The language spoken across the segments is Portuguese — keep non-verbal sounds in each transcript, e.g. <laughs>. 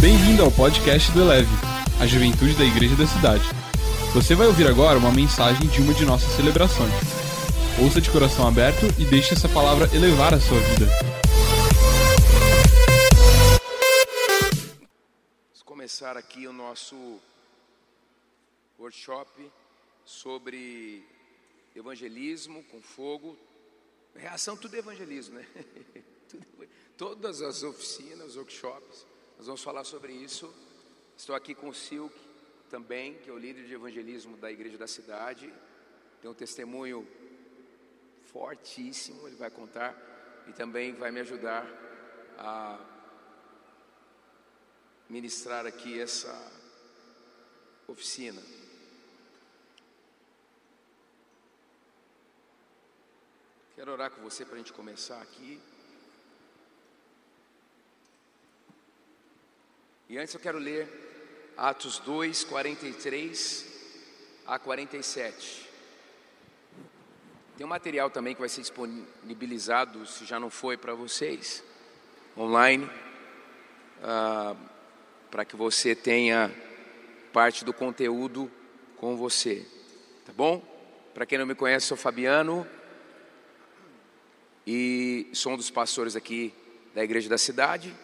Bem-vindo ao podcast do Eleve, a juventude da igreja da cidade. Você vai ouvir agora uma mensagem de uma de nossas celebrações. Ouça de coração aberto e deixe essa palavra elevar a sua vida. Vamos começar aqui o nosso workshop sobre evangelismo com fogo. Reação tudo é evangelismo, né? <laughs> Todas as oficinas, workshops, nós vamos falar sobre isso. Estou aqui com o Silk também, que é o líder de evangelismo da igreja da cidade. Tem um testemunho fortíssimo, ele vai contar e também vai me ajudar a ministrar aqui essa oficina. Quero orar com você para a gente começar aqui. E antes eu quero ler Atos 2, 43 a 47. Tem um material também que vai ser disponibilizado, se já não foi para vocês, online, ah, para que você tenha parte do conteúdo com você, tá bom? Para quem não me conhece, sou Fabiano e sou um dos pastores aqui da igreja da cidade.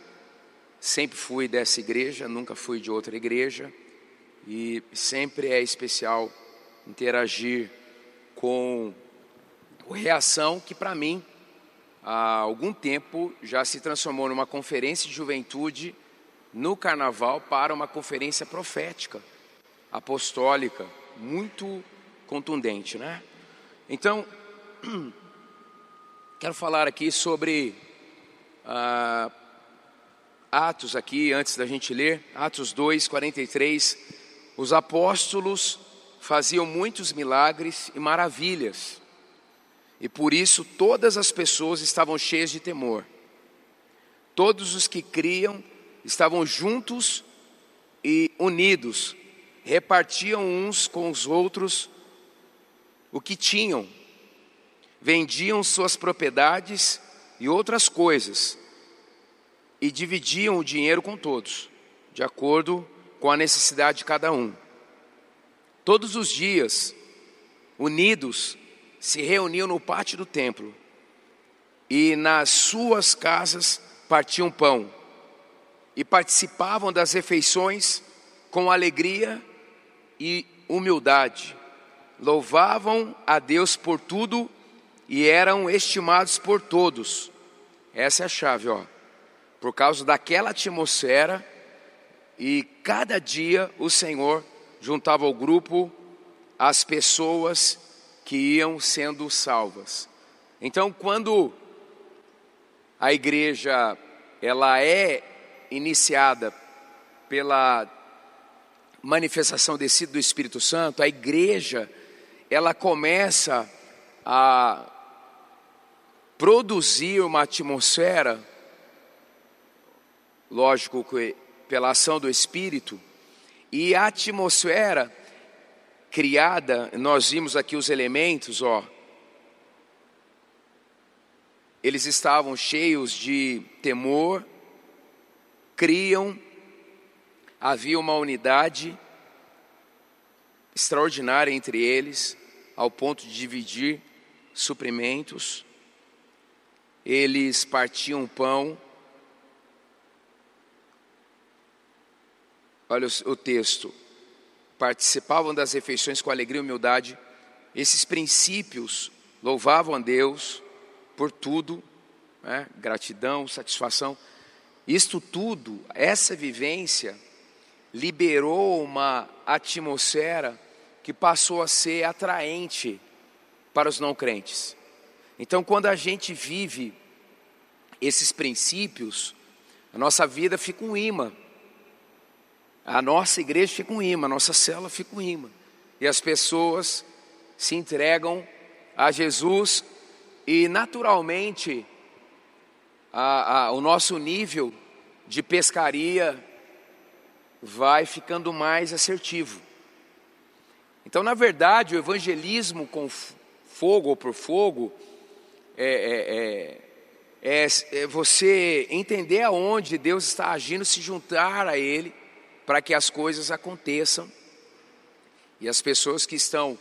Sempre fui dessa igreja, nunca fui de outra igreja, e sempre é especial interagir com Reação, que para mim, há algum tempo, já se transformou numa conferência de juventude no carnaval para uma conferência profética, apostólica, muito contundente, né? Então, <clears throat> quero falar aqui sobre. Ah, Atos aqui, antes da gente ler, Atos 2, 43, os apóstolos faziam muitos milagres e maravilhas, e por isso todas as pessoas estavam cheias de temor. Todos os que criam estavam juntos e unidos, repartiam uns com os outros o que tinham, vendiam suas propriedades e outras coisas e dividiam o dinheiro com todos, de acordo com a necessidade de cada um. Todos os dias, unidos, se reuniam no pátio do templo e nas suas casas partiam pão e participavam das refeições com alegria e humildade. Louvavam a Deus por tudo e eram estimados por todos. Essa é a chave, ó por causa daquela atmosfera, e cada dia o Senhor juntava ao grupo as pessoas que iam sendo salvas. Então, quando a igreja ela é iniciada pela manifestação descida do Espírito Santo, a igreja ela começa a produzir uma atmosfera lógico que pela ação do Espírito, e a atmosfera criada, nós vimos aqui os elementos, ó. Eles estavam cheios de temor, criam, havia uma unidade extraordinária entre eles, ao ponto de dividir suprimentos. Eles partiam pão, Olha o, o texto. Participavam das refeições com alegria e humildade. Esses princípios louvavam a Deus por tudo, né? gratidão, satisfação. Isto tudo, essa vivência, liberou uma atmosfera que passou a ser atraente para os não crentes. Então, quando a gente vive esses princípios, a nossa vida fica um imã a nossa igreja fica um imã, a nossa célula fica um imã. E as pessoas se entregam a Jesus e naturalmente a, a, o nosso nível de pescaria vai ficando mais assertivo. Então, na verdade, o evangelismo com fogo ou por fogo é, é, é, é, é você entender aonde Deus está agindo, se juntar a Ele, para que as coisas aconteçam e as pessoas que estão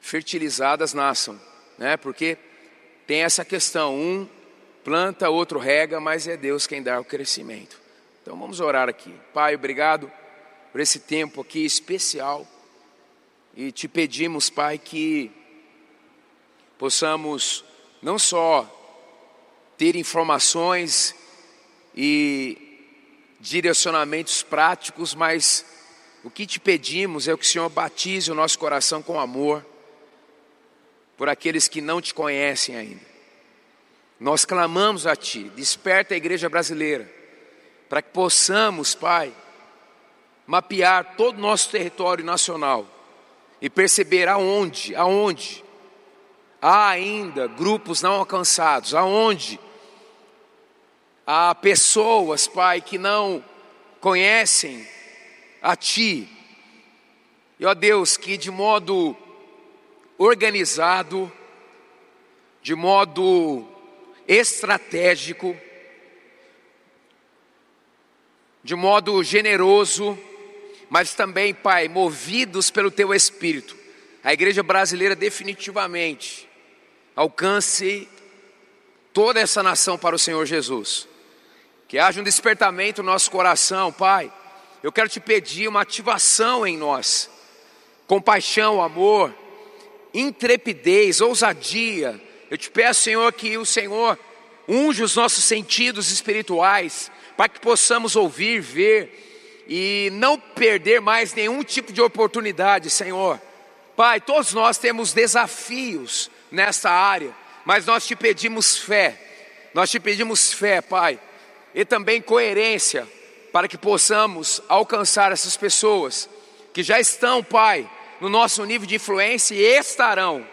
fertilizadas nasçam, né? Porque tem essa questão, um planta, outro rega, mas é Deus quem dá o crescimento. Então vamos orar aqui. Pai, obrigado por esse tempo aqui especial. E te pedimos, Pai, que possamos não só ter informações e direcionamentos práticos, mas o que te pedimos é que o Senhor batize o nosso coração com amor por aqueles que não te conhecem ainda. Nós clamamos a Ti, desperta a igreja brasileira, para que possamos, Pai, mapear todo o nosso território nacional e perceber aonde, aonde há ainda grupos não alcançados, aonde há pessoas, Pai, que não conhecem a Ti. E ó Deus, que de modo organizado, de modo estratégico, de modo generoso, mas também, Pai, movidos pelo Teu Espírito, a igreja brasileira definitivamente alcance toda essa nação para o Senhor Jesus. Que haja um despertamento no nosso coração, Pai. Eu quero te pedir uma ativação em nós, compaixão, amor, intrepidez, ousadia. Eu te peço, Senhor, que o Senhor unja os nossos sentidos espirituais, para que possamos ouvir, ver e não perder mais nenhum tipo de oportunidade, Senhor. Pai, todos nós temos desafios nessa área, mas nós te pedimos fé, nós te pedimos fé, Pai, e também coerência, para que possamos alcançar essas pessoas que já estão, Pai, no nosso nível de influência e estarão.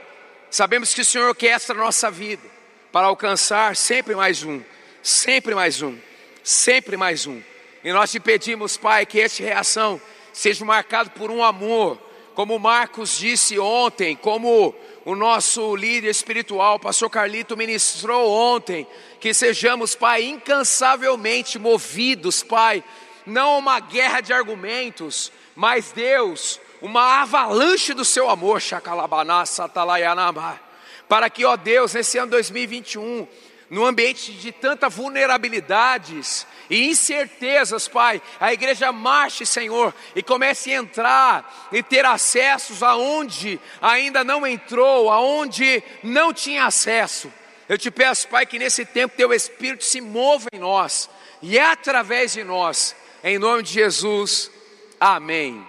Sabemos que o Senhor quer essa nossa vida para alcançar sempre mais um, sempre mais um, sempre mais um. E nós te pedimos, Pai, que esta reação seja marcado por um amor, como Marcos disse ontem, como o nosso líder espiritual, pastor Carlito, ministrou ontem, que sejamos, Pai, incansavelmente movidos, Pai, não uma guerra de argumentos, mas Deus, uma avalanche do seu amor, Shakalabaná, Satalayanamá, para que, ó Deus, nesse ano 2021, no ambiente de tanta vulnerabilidades e incertezas, Pai, a igreja marche, Senhor, e comece a entrar e ter acessos aonde ainda não entrou, aonde não tinha acesso. Eu te peço, Pai, que nesse tempo teu Espírito se mova em nós e é através de nós, em nome de Jesus, amém.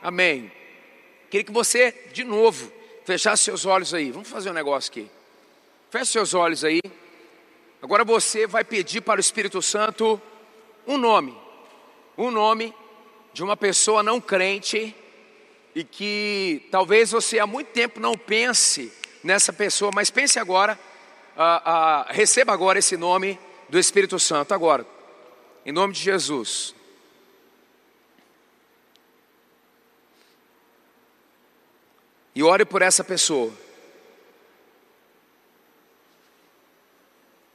Amém. Queria que você, de novo, fechasse seus olhos aí. Vamos fazer um negócio aqui. Feche seus olhos aí. Agora você vai pedir para o Espírito Santo um nome, um nome de uma pessoa não crente e que talvez você há muito tempo não pense nessa pessoa, mas pense agora, ah, ah, receba agora esse nome do Espírito Santo, agora, em nome de Jesus. E ore por essa pessoa.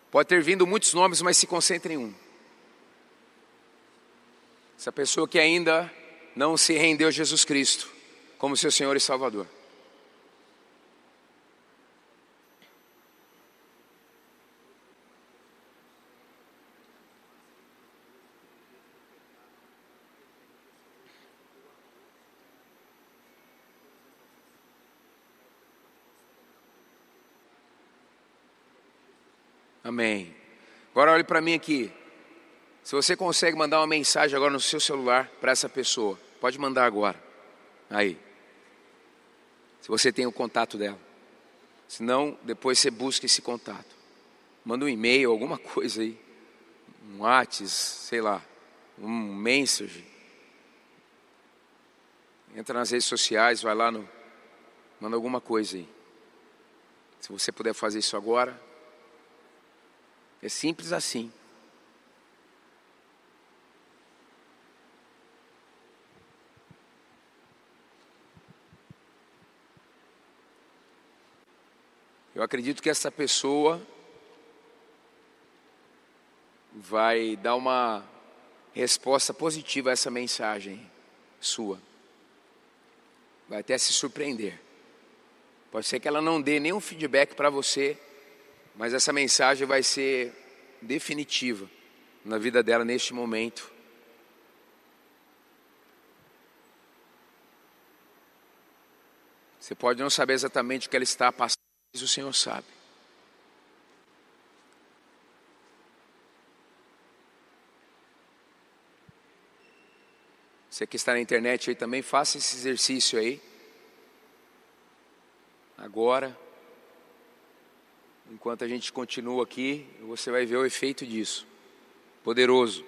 Pode ter vindo muitos nomes, mas se concentre em um. Essa pessoa que ainda não se rendeu a Jesus Cristo como seu Senhor e Salvador. Amém. Agora olhe para mim aqui. Se você consegue mandar uma mensagem agora no seu celular para essa pessoa, pode mandar agora. Aí. Se você tem o contato dela. Se não, depois você busca esse contato. Manda um e-mail, alguma coisa aí. Um WhatsApp, sei lá. Um message. Entra nas redes sociais, vai lá no. Manda alguma coisa aí. Se você puder fazer isso agora, é simples assim. Eu acredito que essa pessoa vai dar uma resposta positiva a essa mensagem sua. Vai até se surpreender. Pode ser que ela não dê nenhum feedback para você, mas essa mensagem vai ser definitiva na vida dela neste momento. Você pode não saber exatamente o que ela está passando, mas o Senhor sabe. Você que está na internet aí também, faça esse exercício aí. Agora, enquanto a gente continua aqui, você vai ver o efeito disso. Poderoso.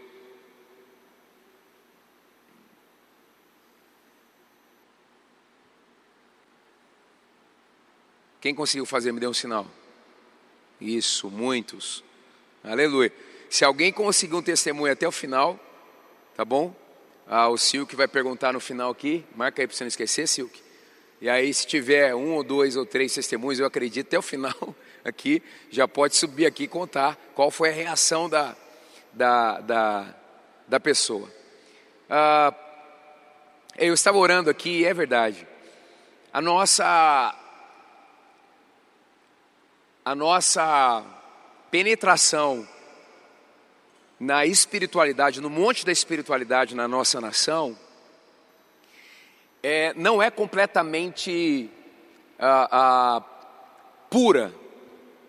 Quem conseguiu fazer, me dê um sinal. Isso, muitos. Aleluia. Se alguém conseguiu um testemunho até o final, tá bom? Ah, o Silk vai perguntar no final aqui, marca aí para você não esquecer, Silk. E aí, se tiver um ou dois ou três testemunhos, eu acredito até o final <laughs> aqui, já pode subir aqui e contar qual foi a reação da, da, da, da pessoa. Ah, eu estava orando aqui, e é verdade. A nossa a nossa penetração na espiritualidade, no monte da espiritualidade na nossa nação, é, não é completamente ah, ah, pura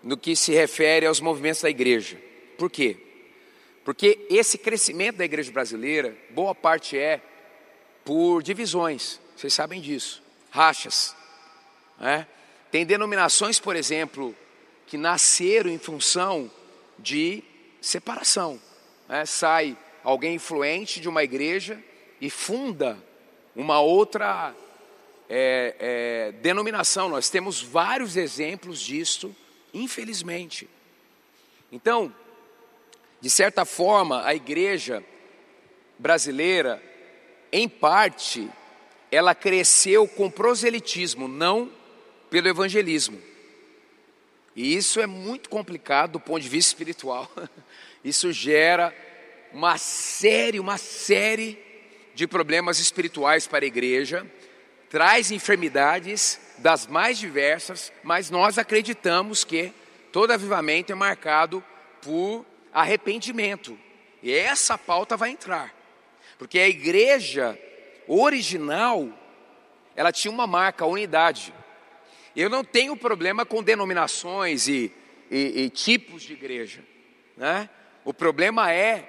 no que se refere aos movimentos da igreja. Por quê? Porque esse crescimento da igreja brasileira, boa parte é por divisões, vocês sabem disso, rachas. Né? Tem denominações, por exemplo, que nasceram em função de separação. Né? Sai alguém influente de uma igreja e funda uma outra é, é, denominação. Nós temos vários exemplos disto, infelizmente. Então, de certa forma, a igreja brasileira, em parte, ela cresceu com proselitismo, não pelo evangelismo. E isso é muito complicado do ponto de vista espiritual. <laughs> Isso gera uma série, uma série de problemas espirituais para a igreja, traz enfermidades das mais diversas, mas nós acreditamos que todo avivamento é marcado por arrependimento. E essa pauta vai entrar. Porque a igreja original, ela tinha uma marca, a unidade. Eu não tenho problema com denominações e, e, e tipos de igreja. Né? O problema é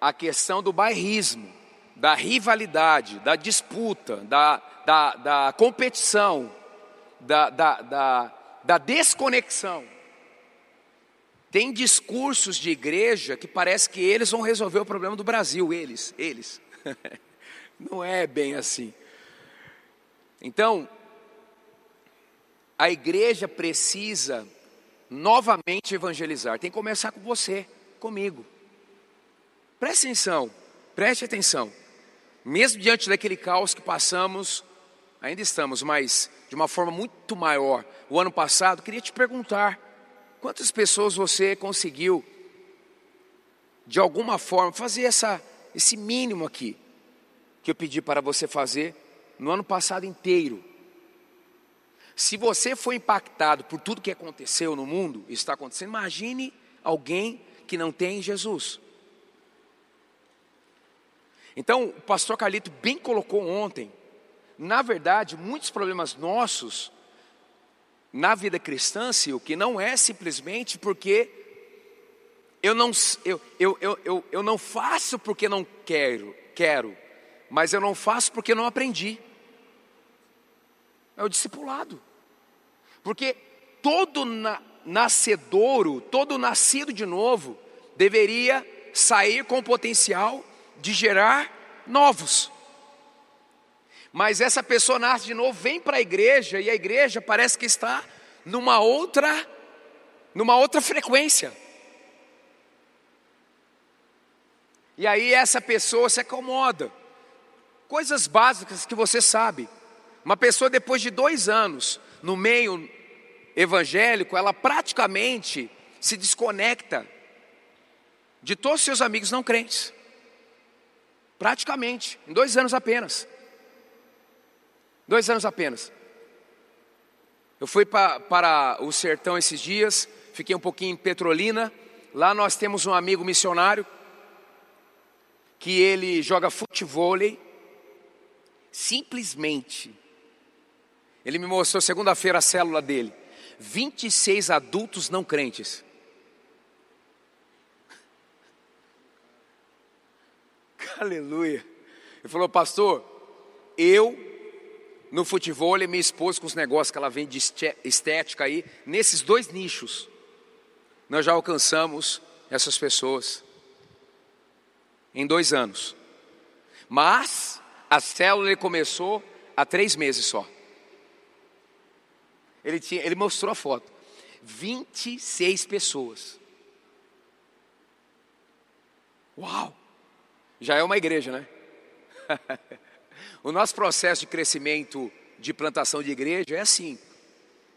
a questão do bairrismo, da rivalidade, da disputa, da, da, da competição, da, da, da, da desconexão. Tem discursos de igreja que parece que eles vão resolver o problema do Brasil, eles, eles. <laughs> Não é bem assim. Então, a igreja precisa novamente evangelizar. Tem que começar com você, comigo. Preste atenção, preste atenção. Mesmo diante daquele caos que passamos, ainda estamos, mas de uma forma muito maior. O ano passado, queria te perguntar: quantas pessoas você conseguiu, de alguma forma, fazer essa, esse mínimo aqui, que eu pedi para você fazer no ano passado inteiro? Se você foi impactado por tudo que aconteceu no mundo, está acontecendo, imagine alguém que não tem Jesus. Então, o pastor Carlito bem colocou ontem, na verdade, muitos problemas nossos na vida cristã, o que não é simplesmente porque eu não, eu, eu, eu, eu, eu não faço porque não quero, quero, mas eu não faço porque não aprendi. É o discipulado. Porque todo na, nascedouro, todo nascido de novo, deveria sair com o potencial de gerar novos. Mas essa pessoa nasce de novo, vem para a igreja e a igreja parece que está numa outra numa outra frequência. E aí essa pessoa se acomoda. Coisas básicas que você sabe. Uma pessoa depois de dois anos no meio evangélico, ela praticamente se desconecta de todos os seus amigos não crentes. Praticamente, em dois anos apenas. Dois anos apenas. Eu fui pra, para o sertão esses dias, fiquei um pouquinho em Petrolina. Lá nós temos um amigo missionário que ele joga futebol. Simplesmente, ele me mostrou segunda-feira a célula dele. 26 adultos não crentes. <laughs> Aleluia. Ele falou, pastor, eu no futebol e minha esposa com os negócios que ela vende de estética aí, nesses dois nichos, nós já alcançamos essas pessoas em dois anos. Mas a célula começou há três meses só. Ele, tinha, ele mostrou a foto. 26 pessoas. Uau! Já é uma igreja, né? <laughs> o nosso processo de crescimento de plantação de igreja é assim.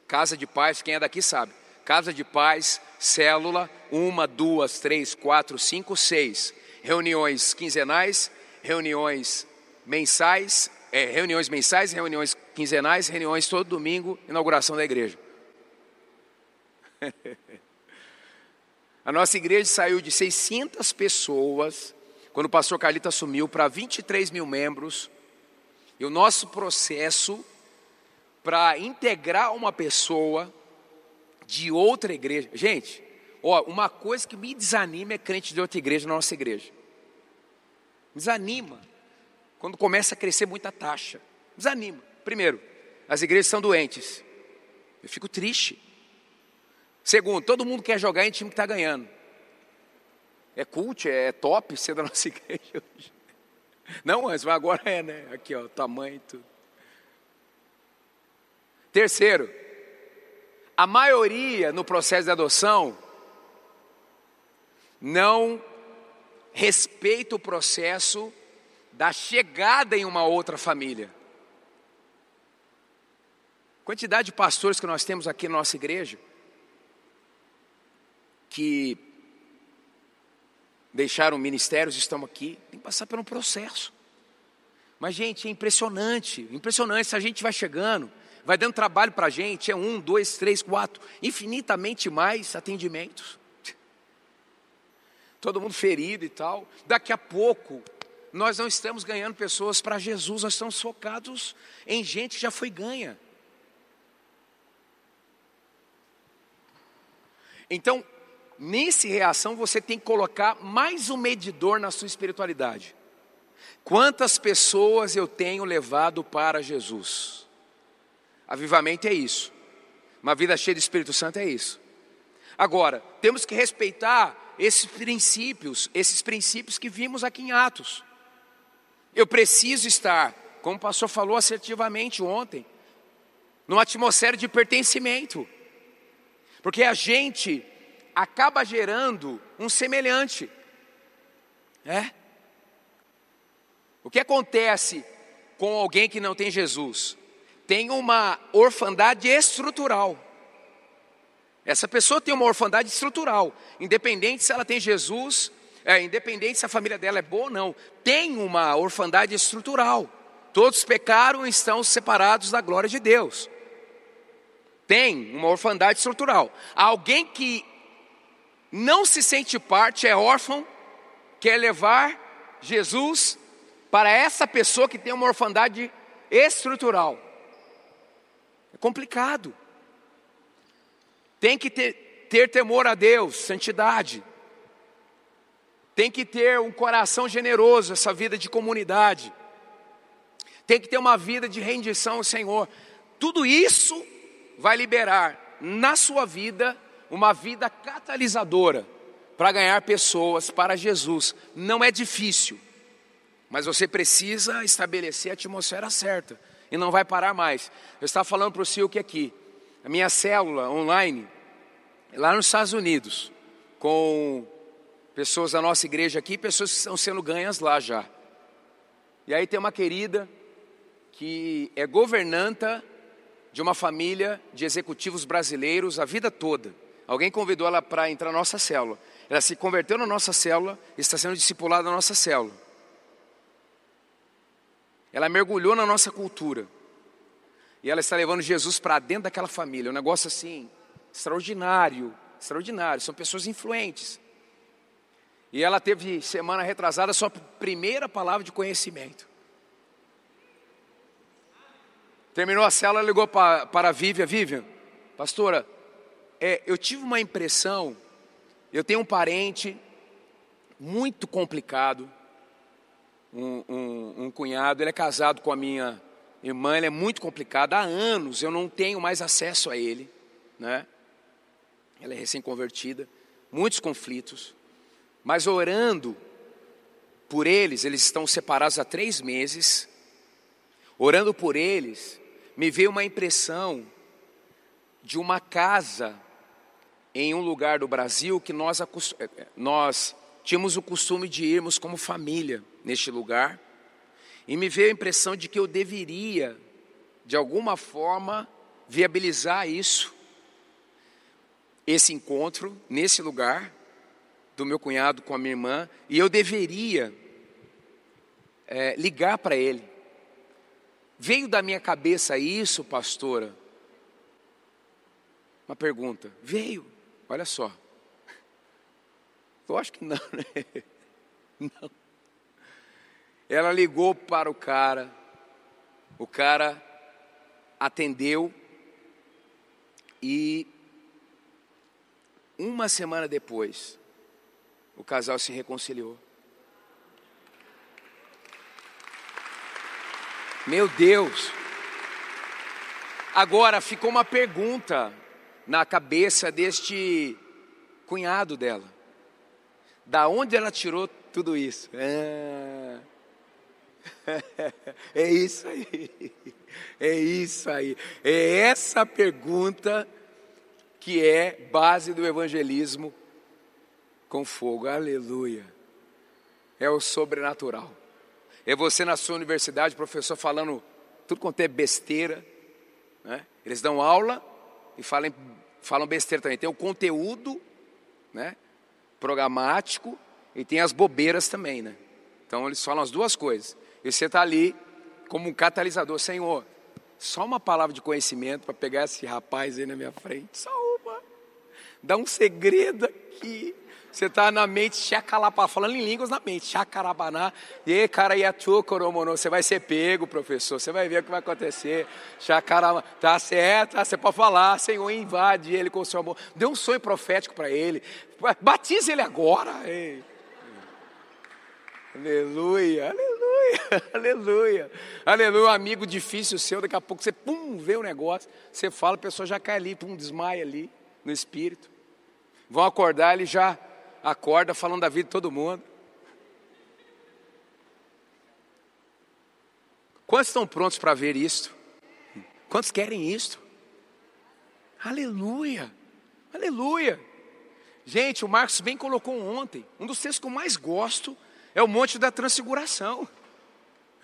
Casa de paz, quem é daqui sabe. Casa de paz, célula, uma, duas, três, quatro, cinco, seis. Reuniões quinzenais, reuniões mensais, é, reuniões mensais, reuniões quinzenais, reuniões todo domingo, inauguração da igreja. <laughs> A nossa igreja saiu de 600 pessoas, quando o pastor Carlito assumiu, para 23 mil membros. E o nosso processo para integrar uma pessoa de outra igreja. Gente, ó, uma coisa que me desanima é crente de outra igreja na nossa igreja. Desanima. Quando começa a crescer muita taxa. Desanima. Primeiro, as igrejas são doentes. Eu fico triste. Segundo, todo mundo quer jogar em time que está ganhando. É cult, é top <laughs> ser da nossa igreja hoje. Não antes, mas agora é, né? Aqui, ó, tamanho e tudo. Terceiro, a maioria no processo de adoção não respeita o processo da chegada em uma outra família. Quantidade de pastores que nós temos aqui na nossa igreja que deixaram ministérios, estão aqui, tem que passar por um processo. Mas, gente, é impressionante, impressionante. Se a gente vai chegando, vai dando trabalho para a gente, é um, dois, três, quatro, infinitamente mais atendimentos. <laughs> Todo mundo ferido e tal. Daqui a pouco, nós não estamos ganhando pessoas para Jesus, nós estamos focados em gente que já foi ganha. Então, nesse reação, você tem que colocar mais um medidor na sua espiritualidade. Quantas pessoas eu tenho levado para Jesus? Avivamento é isso. Uma vida cheia de Espírito Santo é isso. Agora, temos que respeitar esses princípios, esses princípios que vimos aqui em Atos. Eu preciso estar, como o pastor falou assertivamente ontem, numa atmosfera de pertencimento. Porque a gente acaba gerando um semelhante. É? O que acontece com alguém que não tem Jesus? Tem uma orfandade estrutural. Essa pessoa tem uma orfandade estrutural, independente se ela tem Jesus, é, independente se a família dela é boa ou não, tem uma orfandade estrutural. Todos pecaram e estão separados da glória de Deus tem uma orfandade estrutural. Alguém que não se sente parte, é órfão, quer levar Jesus para essa pessoa que tem uma orfandade estrutural. É complicado. Tem que ter, ter temor a Deus, santidade. Tem que ter um coração generoso, essa vida de comunidade. Tem que ter uma vida de rendição ao Senhor. Tudo isso vai liberar na sua vida uma vida catalisadora para ganhar pessoas para Jesus. Não é difícil, mas você precisa estabelecer a atmosfera certa e não vai parar mais. Eu estava falando para o Silke aqui, a minha célula online, lá nos Estados Unidos, com pessoas da nossa igreja aqui, pessoas que estão sendo ganhas lá já. E aí tem uma querida que é governanta de uma família de executivos brasileiros a vida toda. Alguém convidou ela para entrar na nossa célula. Ela se converteu na nossa célula, está sendo discipulada na nossa célula. Ela mergulhou na nossa cultura. E ela está levando Jesus para dentro daquela família. Um negócio assim, extraordinário, extraordinário. São pessoas influentes. E ela teve semana retrasada sua primeira palavra de conhecimento. Terminou a célula, ligou para, para a Vivian, Vivian, pastora, é, eu tive uma impressão, eu tenho um parente muito complicado, um, um, um cunhado, ele é casado com a minha irmã, ele é muito complicado, há anos eu não tenho mais acesso a ele, né? Ela é recém-convertida, muitos conflitos, mas orando por eles, eles estão separados há três meses, orando por eles, me veio uma impressão de uma casa em um lugar do Brasil que nós, eh, eh, nós tínhamos o costume de irmos como família neste lugar, e me veio a impressão de que eu deveria, de alguma forma, viabilizar isso, esse encontro nesse lugar do meu cunhado com a minha irmã, e eu deveria é, ligar para ele Veio da minha cabeça isso, pastora? Uma pergunta. Veio. Olha só. <laughs> Eu acho que não, né? <laughs> Não. Ela ligou para o cara. O cara atendeu e uma semana depois o casal se reconciliou. Meu Deus. Agora ficou uma pergunta na cabeça deste cunhado dela. Da onde ela tirou tudo isso? Ah, <laughs> é isso aí. É isso aí. É essa pergunta que é base do evangelismo com fogo. Aleluia. É o sobrenatural. É você na sua universidade, professor falando tudo quanto é besteira. Né? Eles dão aula e falam, falam besteira também. Tem o conteúdo né? programático e tem as bobeiras também. Né? Então eles falam as duas coisas. E você está ali como um catalisador. Senhor, só uma palavra de conhecimento para pegar esse rapaz aí na minha frente. Só uma. Dá um segredo aqui. Você está na mente, chacalapá, falando em línguas na mente, chacarabaná, e cara, coromono, você vai ser pego, professor, você vai ver o que vai acontecer, chacarabá, tá certo, tá, você pode falar, Senhor, invade ele com o seu amor, dê um sonho profético para ele, batize ele agora, Ei. aleluia, aleluia, <laughs> aleluia, aleluia, amigo difícil seu, daqui a pouco você, pum, vê o um negócio, você fala, a pessoa já cai ali, pum, desmaia ali, no espírito, vão acordar, ele já acorda falando da vida de todo mundo. Quantos estão prontos para ver isto? Quantos querem isto? Aleluia, aleluia. Gente, o Marcos bem colocou ontem, um dos textos que eu mais gosto é o Monte da Transfiguração.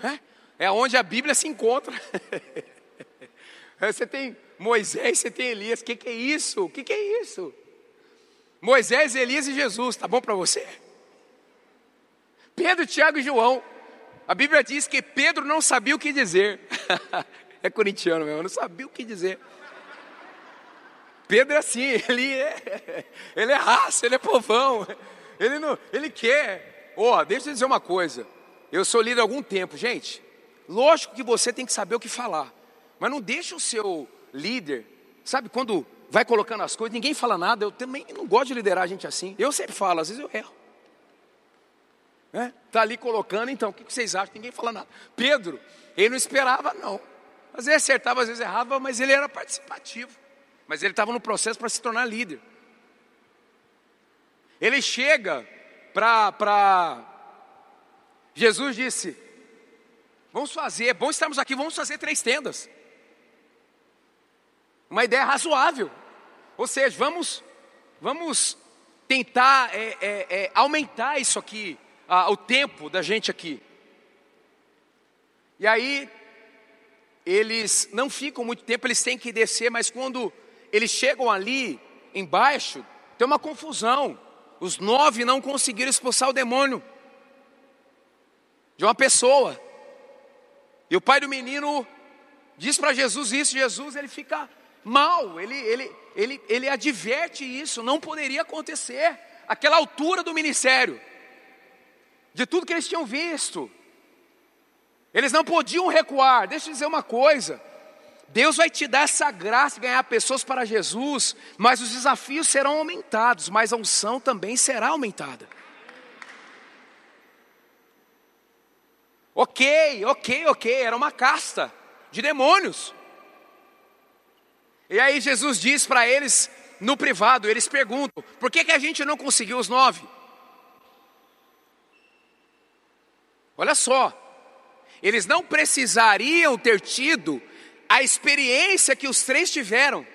É, é onde a Bíblia se encontra. <laughs> Você tem Moisés, você tem Elias, o que, que é isso? O que, que é isso? Moisés, Elias e Jesus, tá bom para você? Pedro, Tiago e João. A Bíblia diz que Pedro não sabia o que dizer. <laughs> é corintiano mesmo, não sabia o que dizer. Pedro é assim, ele é, <laughs> ele é raça, ele é povão, ele, não, ele quer. Ó, oh, deixa eu dizer uma coisa. Eu sou líder há algum tempo, gente. Lógico que você tem que saber o que falar, mas não deixa o seu líder, sabe, quando vai colocando as coisas, ninguém fala nada. Eu também não gosto de liderar a gente assim. Eu sempre falo, às vezes eu erro. Né? Tá ali colocando, então, o que vocês acham? Ninguém fala nada. Pedro, ele não esperava, não. Às vezes acertava, às vezes errava, mas ele era participativo. Mas ele estava no processo para se tornar líder. Ele chega para. Jesus disse: Vamos fazer, é bom estarmos aqui, vamos fazer três tendas. Uma ideia razoável. Ou seja, vamos, vamos tentar é, é, é, aumentar isso aqui, o tempo da gente aqui. E aí, eles não ficam muito tempo, eles têm que descer, mas quando eles chegam ali embaixo, tem uma confusão. Os nove não conseguiram expulsar o demônio de uma pessoa. E o pai do menino diz para Jesus isso, Jesus ele fica mal, ele, ele, ele, ele adverte isso, não poderia acontecer, aquela altura do ministério, de tudo que eles tinham visto, eles não podiam recuar. Deixa eu dizer uma coisa: Deus vai te dar essa graça de ganhar pessoas para Jesus, mas os desafios serão aumentados, mas a unção também será aumentada. Ok, ok, ok, era uma casta de demônios. E aí Jesus diz para eles no privado, eles perguntam: por que, que a gente não conseguiu os nove? Olha só, eles não precisariam ter tido a experiência que os três tiveram.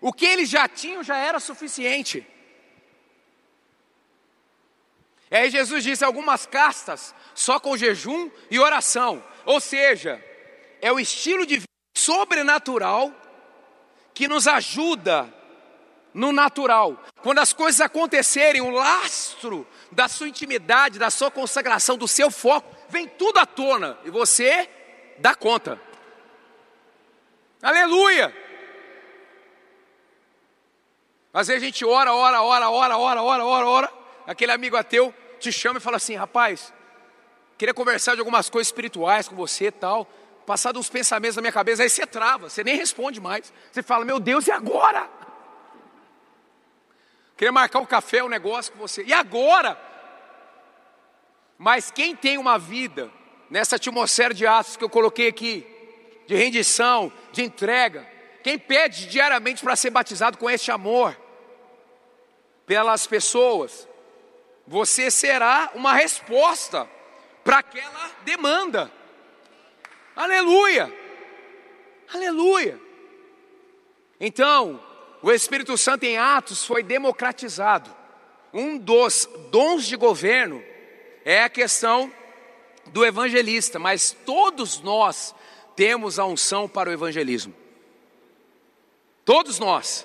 O que eles já tinham já era suficiente. E aí Jesus disse algumas castas só com jejum e oração. Ou seja, é o estilo de vida sobrenatural que nos ajuda no natural. Quando as coisas acontecerem, o lastro da sua intimidade, da sua consagração, do seu foco, vem tudo à tona e você dá conta. Aleluia! Às vezes a gente ora, ora, ora, ora, ora, ora, ora, ora. Aquele amigo ateu te chama e fala assim: rapaz, queria conversar de algumas coisas espirituais com você e tal. Passado uns pensamentos na minha cabeça, aí você trava, você nem responde mais. Você fala: meu Deus, e agora? Queria marcar um café, um negócio com você. E agora? Mas quem tem uma vida nessa atmosfera de atos que eu coloquei aqui, de rendição, de entrega, quem pede diariamente para ser batizado com este amor pelas pessoas, você será uma resposta para aquela demanda. Aleluia! Aleluia! Então, o Espírito Santo em Atos foi democratizado. Um dos dons de governo é a questão do evangelista, mas todos nós temos a unção para o evangelismo. Todos nós.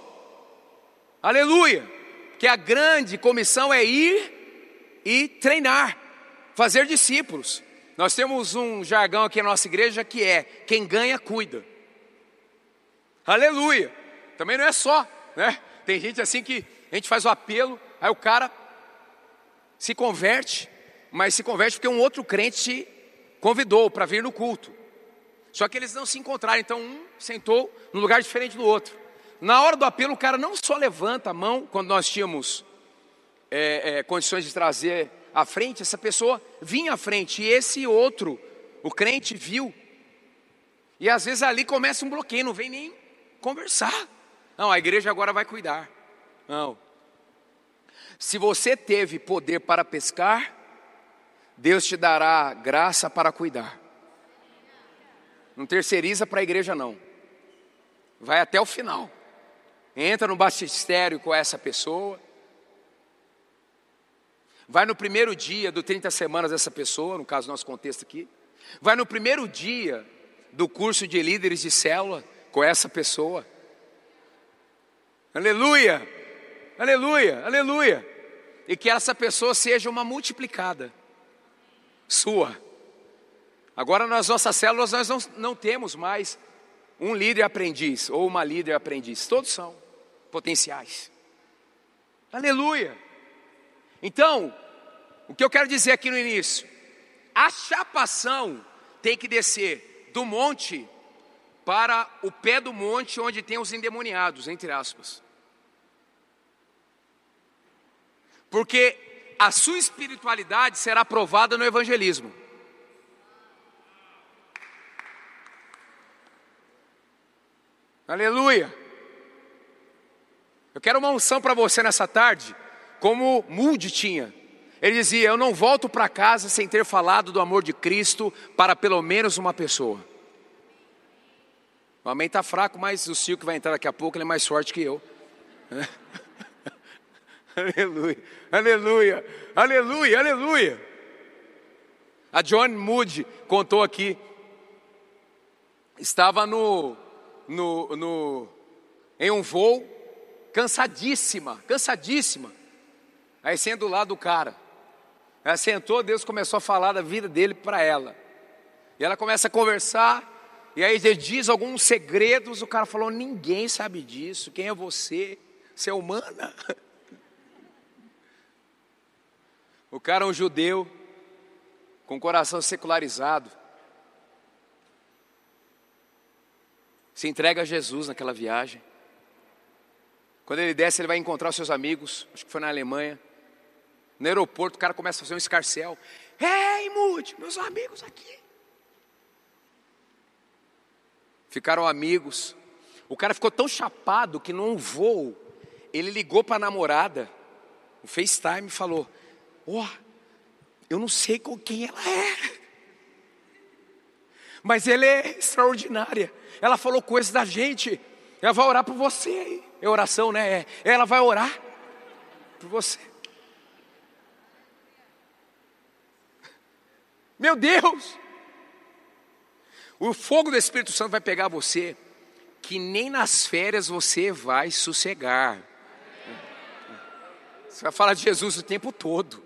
Aleluia! Que a grande comissão é ir e treinar, fazer discípulos. Nós temos um jargão aqui na nossa igreja que é: quem ganha, cuida. Aleluia! Também não é só, né? Tem gente assim que a gente faz o apelo, aí o cara se converte, mas se converte porque um outro crente convidou para vir no culto. Só que eles não se encontraram, então um sentou num lugar diferente do outro. Na hora do apelo, o cara não só levanta a mão, quando nós tínhamos é, é, condições de trazer à frente, essa pessoa vinha à frente, e esse outro, o crente, viu. E às vezes ali começa um bloqueio, não vem nem conversar. Não, a igreja agora vai cuidar. Não. Se você teve poder para pescar, Deus te dará graça para cuidar. Não terceiriza para a igreja, não. Vai até o final. Entra no batistério com essa pessoa. Vai no primeiro dia do 30 semanas dessa pessoa, no caso nosso contexto aqui. Vai no primeiro dia do curso de líderes de célula com essa pessoa. Aleluia! Aleluia! Aleluia! E que essa pessoa seja uma multiplicada sua. Agora nas nossas células nós não, não temos mais um líder aprendiz ou uma líder aprendiz. Todos são potenciais. Aleluia! Então, o que eu quero dizer aqui no início, a chapação tem que descer do monte para o pé do monte onde tem os endemoniados, entre aspas. Porque a sua espiritualidade será provada no evangelismo. Aleluia. Eu quero uma unção para você nessa tarde, como Moody tinha. Ele dizia: Eu não volto para casa sem ter falado do amor de Cristo para pelo menos uma pessoa. O amém está fraco, mas o Silvio que vai entrar daqui a pouco, ele é mais forte que eu. <laughs> Aleluia, aleluia, aleluia, aleluia. A John Moody contou aqui, estava no, no, no, em um voo, cansadíssima, cansadíssima. Aí senta do lado do cara. Ela sentou, Deus começou a falar da vida dele para ela. E ela começa a conversar, e aí ele diz alguns segredos, o cara falou: ninguém sabe disso, quem é você? Você é humana? <laughs> O cara é um judeu, com coração secularizado. Se entrega a Jesus naquela viagem. Quando ele desce, ele vai encontrar os seus amigos, acho que foi na Alemanha. No aeroporto, o cara começa a fazer um escarcel. Ei, Mude, meus amigos aqui. Ficaram amigos. O cara ficou tão chapado que num voo, ele ligou para a namorada, o FaceTime, e falou: Ó, oh, eu não sei com quem ela é, mas ela é extraordinária. Ela falou coisas da gente, ela vai orar por você. É oração, né? É. Ela vai orar por você. Meu Deus! O fogo do Espírito Santo vai pegar você, que nem nas férias você vai sossegar. Você vai falar de Jesus o tempo todo.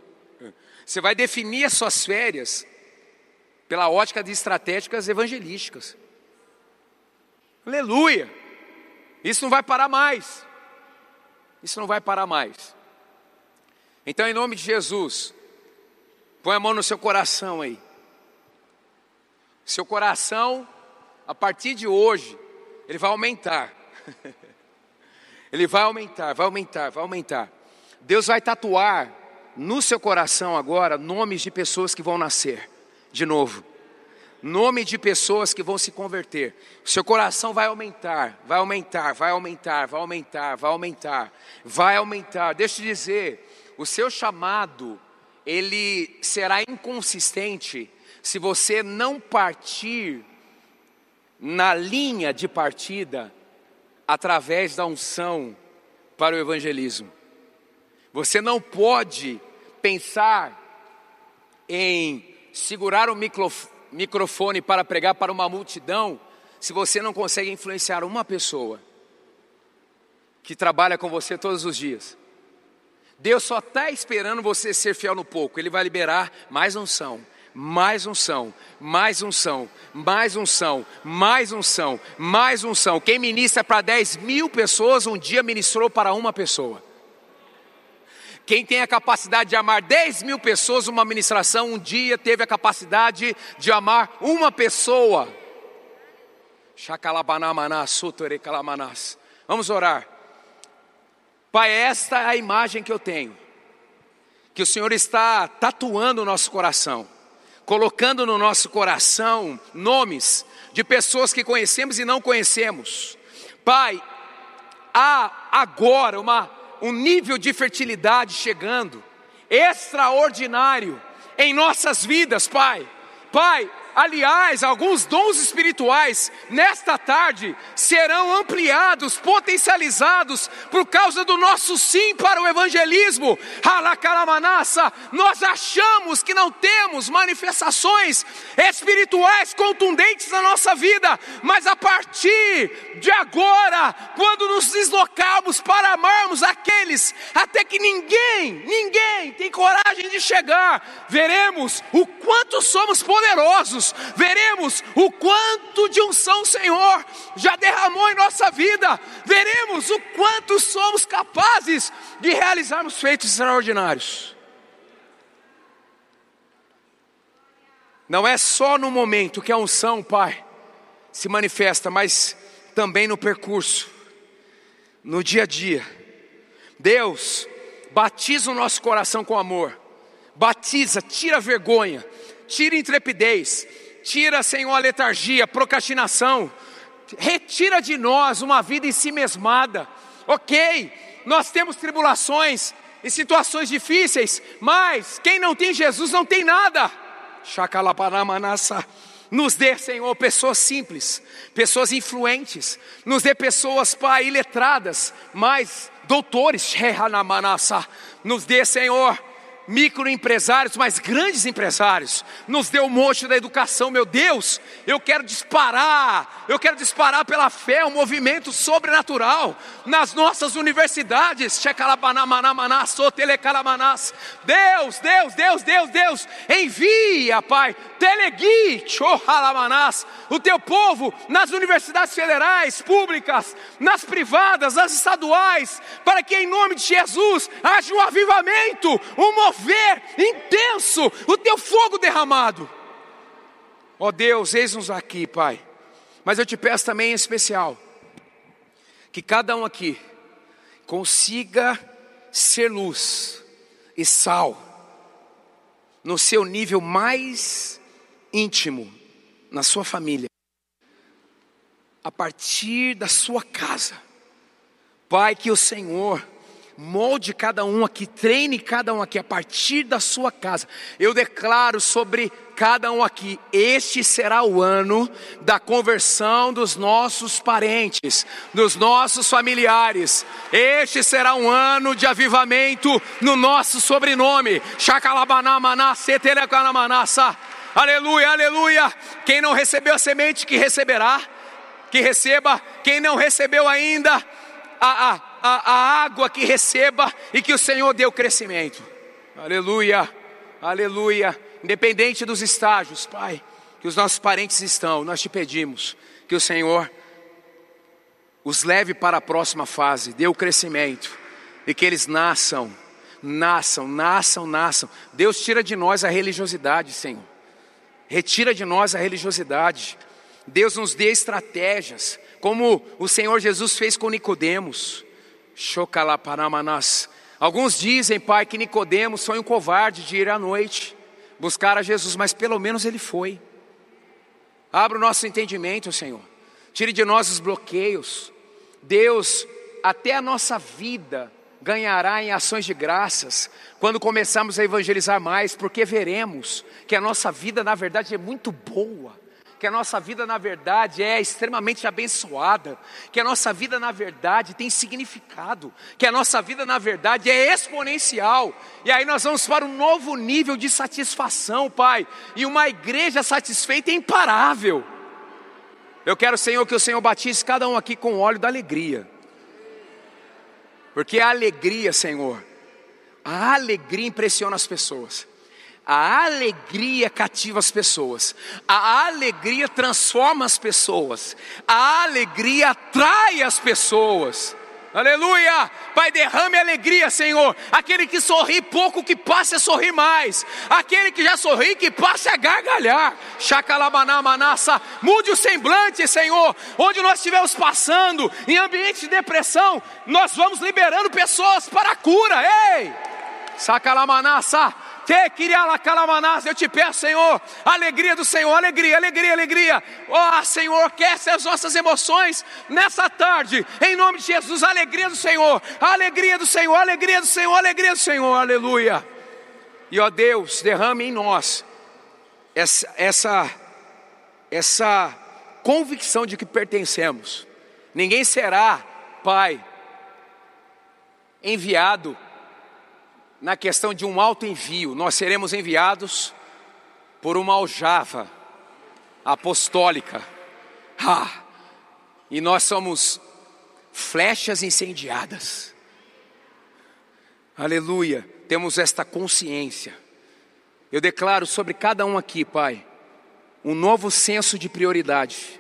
Você vai definir as suas férias pela ótica de estratégicas evangelísticas. Aleluia! Isso não vai parar mais. Isso não vai parar mais. Então, em nome de Jesus, põe a mão no seu coração aí. Seu coração, a partir de hoje, ele vai aumentar. <laughs> ele vai aumentar, vai aumentar, vai aumentar. Deus vai tatuar no seu coração agora nomes de pessoas que vão nascer de novo. Nome de pessoas que vão se converter. Seu coração vai aumentar, vai aumentar, vai aumentar, vai aumentar, vai aumentar, vai aumentar. Deixa eu te dizer, o seu chamado, ele será inconsistente se você não partir na linha de partida através da unção para o evangelismo. Você não pode pensar em segurar o microfone para pregar para uma multidão se você não consegue influenciar uma pessoa que trabalha com você todos os dias. Deus só está esperando você ser fiel no pouco, Ele vai liberar mais unção, mais unção, mais unção, mais unção, mais unção, mais unção. Quem ministra para 10 mil pessoas, um dia ministrou para uma pessoa. Quem tem a capacidade de amar 10 mil pessoas, uma ministração, um dia teve a capacidade de amar uma pessoa. Vamos orar. Pai, esta é a imagem que eu tenho, que o Senhor está tatuando o nosso coração colocando no nosso coração nomes de pessoas que conhecemos e não conhecemos. Pai, há agora uma, um nível de fertilidade chegando, extraordinário, em nossas vidas, Pai. Pai, Aliás, alguns dons espirituais nesta tarde serão ampliados, potencializados por causa do nosso sim para o evangelismo. Halakalamanassa, nós achamos que não temos manifestações espirituais contundentes na nossa vida, mas a partir de agora, quando nos deslocarmos para amarmos aqueles até que ninguém, ninguém tem coragem de chegar, veremos o quanto somos poderosos veremos o quanto de unção o Senhor já derramou em nossa vida, veremos o quanto somos capazes de realizarmos feitos extraordinários. Não é só no momento que a unção, Pai, se manifesta, mas também no percurso, no dia a dia. Deus, batiza o nosso coração com amor, batiza, tira a vergonha, tira intrepidez, tira, Senhor, a letargia, procrastinação, retira de nós uma vida em si mesmada. Ok, nós temos tribulações e situações difíceis, mas quem não tem Jesus não tem nada. Nos dê, Senhor, pessoas simples, pessoas influentes, nos dê pessoas, Pai, iletradas, mas doutores, nos dê, Senhor, microempresários, mas grandes empresários. Nos deu o monte da educação, meu Deus. Eu quero disparar, eu quero disparar pela fé um movimento sobrenatural nas nossas universidades. Deus, Deus, Deus, Deus, Deus, envia, Pai, telegui, o teu povo nas universidades federais, públicas, nas privadas, nas estaduais, para que em nome de Jesus haja um avivamento, um mover intenso, o teu fogo derramado. Ó oh Deus, eis-nos aqui, Pai. Mas eu te peço também em especial que cada um aqui consiga ser luz e sal no seu nível mais íntimo, na sua família, a partir da sua casa. Pai, que o Senhor molde cada um aqui, treine cada um aqui a partir da sua casa. Eu declaro sobre cada um aqui, este será o ano da conversão dos nossos parentes, dos nossos familiares. Este será um ano de avivamento no nosso sobrenome. Aleluia, aleluia. Quem não recebeu a semente, que receberá, que receba. Quem não recebeu ainda, a, a a, a água que receba e que o Senhor dê o crescimento. Aleluia, aleluia. Independente dos estágios, Pai, que os nossos parentes estão, nós te pedimos que o Senhor os leve para a próxima fase, dê o crescimento e que eles nasçam, nasçam, nasçam, nasçam. Deus tira de nós a religiosidade, Senhor. Retira de nós a religiosidade. Deus nos dê estratégias, como o Senhor Jesus fez com Nicodemos. Alguns dizem, Pai, que Nicodemos foi um covarde de ir à noite buscar a Jesus, mas pelo menos ele foi. Abra o nosso entendimento, Senhor. Tire de nós os bloqueios. Deus, até a nossa vida ganhará em ações de graças quando começarmos a evangelizar mais, porque veremos que a nossa vida, na verdade, é muito boa que a nossa vida na verdade é extremamente abençoada, que a nossa vida na verdade tem significado, que a nossa vida na verdade é exponencial, e aí nós vamos para um novo nível de satisfação, Pai, e uma igreja satisfeita é imparável. Eu quero, Senhor, que o Senhor batize cada um aqui com óleo da alegria, porque a alegria, Senhor, a alegria impressiona as pessoas. A alegria cativa as pessoas, a alegria transforma as pessoas, a alegria atrai as pessoas. Aleluia! Pai, derrame alegria, Senhor. Aquele que sorri pouco, que passe a sorrir mais. Aquele que já sorri, que passe a gargalhar. Chacalabaná, manassa. Mude o semblante, Senhor. Onde nós estivermos passando, em ambiente de depressão, nós vamos liberando pessoas para a cura. Ei! Sacalamanassa. Eu te peço, Senhor, alegria do Senhor, alegria, alegria, alegria. Ó oh, Senhor, ser as nossas emoções nessa tarde, em nome de Jesus, alegria do Senhor, alegria do Senhor, alegria do Senhor, alegria do Senhor, aleluia. E ó Deus, derrame em nós essa, essa, essa convicção de que pertencemos. Ninguém será, Pai, enviado na questão de um alto envio, nós seremos enviados por uma aljava apostólica. Ah, e nós somos flechas incendiadas. Aleluia, temos esta consciência. Eu declaro sobre cada um aqui, Pai, um novo senso de prioridade.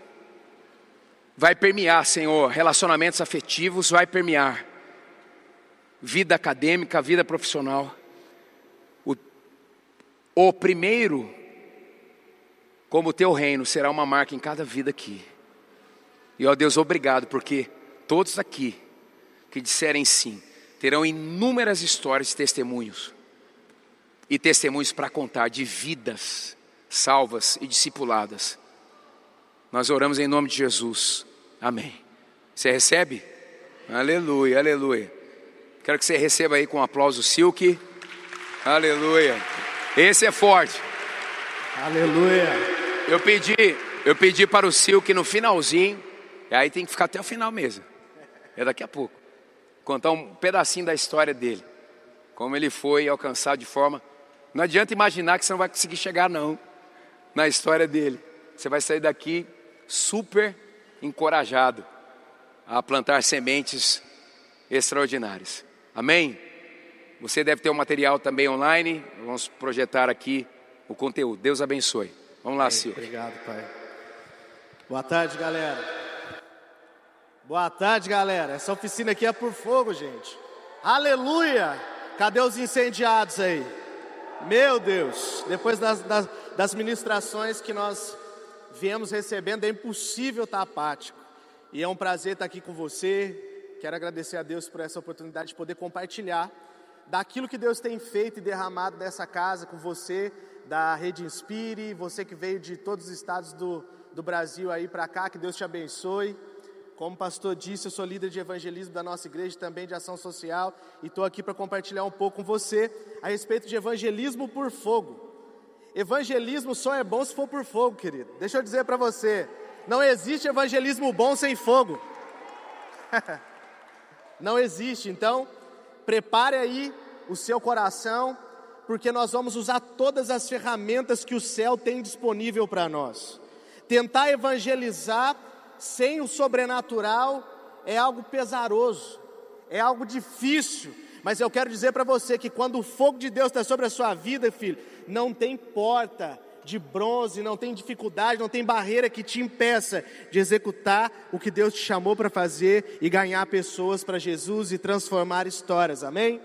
Vai permear, Senhor, relacionamentos afetivos, vai permear vida acadêmica, vida profissional. O, o primeiro, como o teu reino, será uma marca em cada vida aqui. E ó Deus, obrigado, porque todos aqui que disserem sim, terão inúmeras histórias e testemunhos. E testemunhos para contar de vidas salvas e discipuladas. Nós oramos em nome de Jesus. Amém. Você recebe? Aleluia, aleluia. Quero que você receba aí com um aplauso Silk. Aleluia. Esse é forte. Aleluia. Eu pedi, eu pedi para o Silk no finalzinho, e aí tem que ficar até o final mesmo. É daqui a pouco. Contar um pedacinho da história dele. como ele foi alcançado de forma. Não adianta imaginar que você não vai conseguir chegar, não, na história dele. Você vai sair daqui super encorajado a plantar sementes extraordinárias. Amém? Você deve ter o um material também online. Vamos projetar aqui o conteúdo. Deus abençoe. Vamos lá, Silvio. Obrigado, Pai. Boa tarde, galera. Boa tarde, galera. Essa oficina aqui é por fogo, gente. Aleluia! Cadê os incendiados aí? Meu Deus, depois das, das, das ministrações que nós viemos recebendo, é impossível estar apático. E é um prazer estar aqui com você. Quero agradecer a Deus por essa oportunidade de poder compartilhar daquilo que Deus tem feito e derramado nessa casa com você, da Rede Inspire, você que veio de todos os estados do, do Brasil aí para cá, que Deus te abençoe. Como o pastor disse, eu sou líder de evangelismo da nossa igreja, também de ação social, e estou aqui para compartilhar um pouco com você a respeito de evangelismo por fogo. Evangelismo só é bom se for por fogo, querido. Deixa eu dizer para você, não existe evangelismo bom sem fogo. <laughs> não existe. Então, prepare aí o seu coração, porque nós vamos usar todas as ferramentas que o céu tem disponível para nós. Tentar evangelizar sem o sobrenatural é algo pesaroso, é algo difícil, mas eu quero dizer para você que quando o fogo de Deus está sobre a sua vida, filho, não tem porta de bronze, não tem dificuldade, não tem barreira que te impeça de executar o que Deus te chamou para fazer e ganhar pessoas para Jesus e transformar histórias, amém?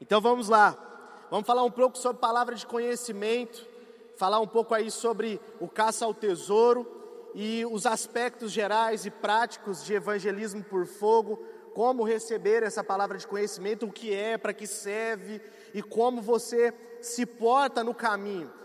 Então vamos lá, vamos falar um pouco sobre palavra de conhecimento, falar um pouco aí sobre o caça ao tesouro e os aspectos gerais e práticos de evangelismo por fogo, como receber essa palavra de conhecimento, o que é, para que serve e como você se porta no caminho.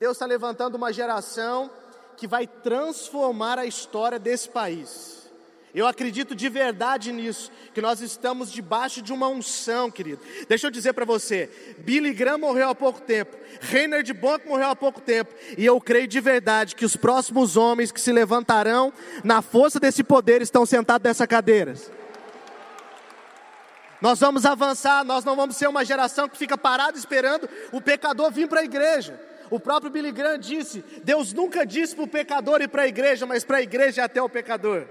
Deus está levantando uma geração que vai transformar a história desse país. Eu acredito de verdade nisso, que nós estamos debaixo de uma unção, querido. Deixa eu dizer para você, Billy Graham morreu há pouco tempo, Reinhard Bonk morreu há pouco tempo, e eu creio de verdade que os próximos homens que se levantarão na força desse poder estão sentados nessa cadeira. Nós vamos avançar, nós não vamos ser uma geração que fica parada esperando o pecador vir para a igreja. O próprio Billy Graham disse: Deus nunca disse para o pecador ir para a igreja, mas para a igreja até o pecador.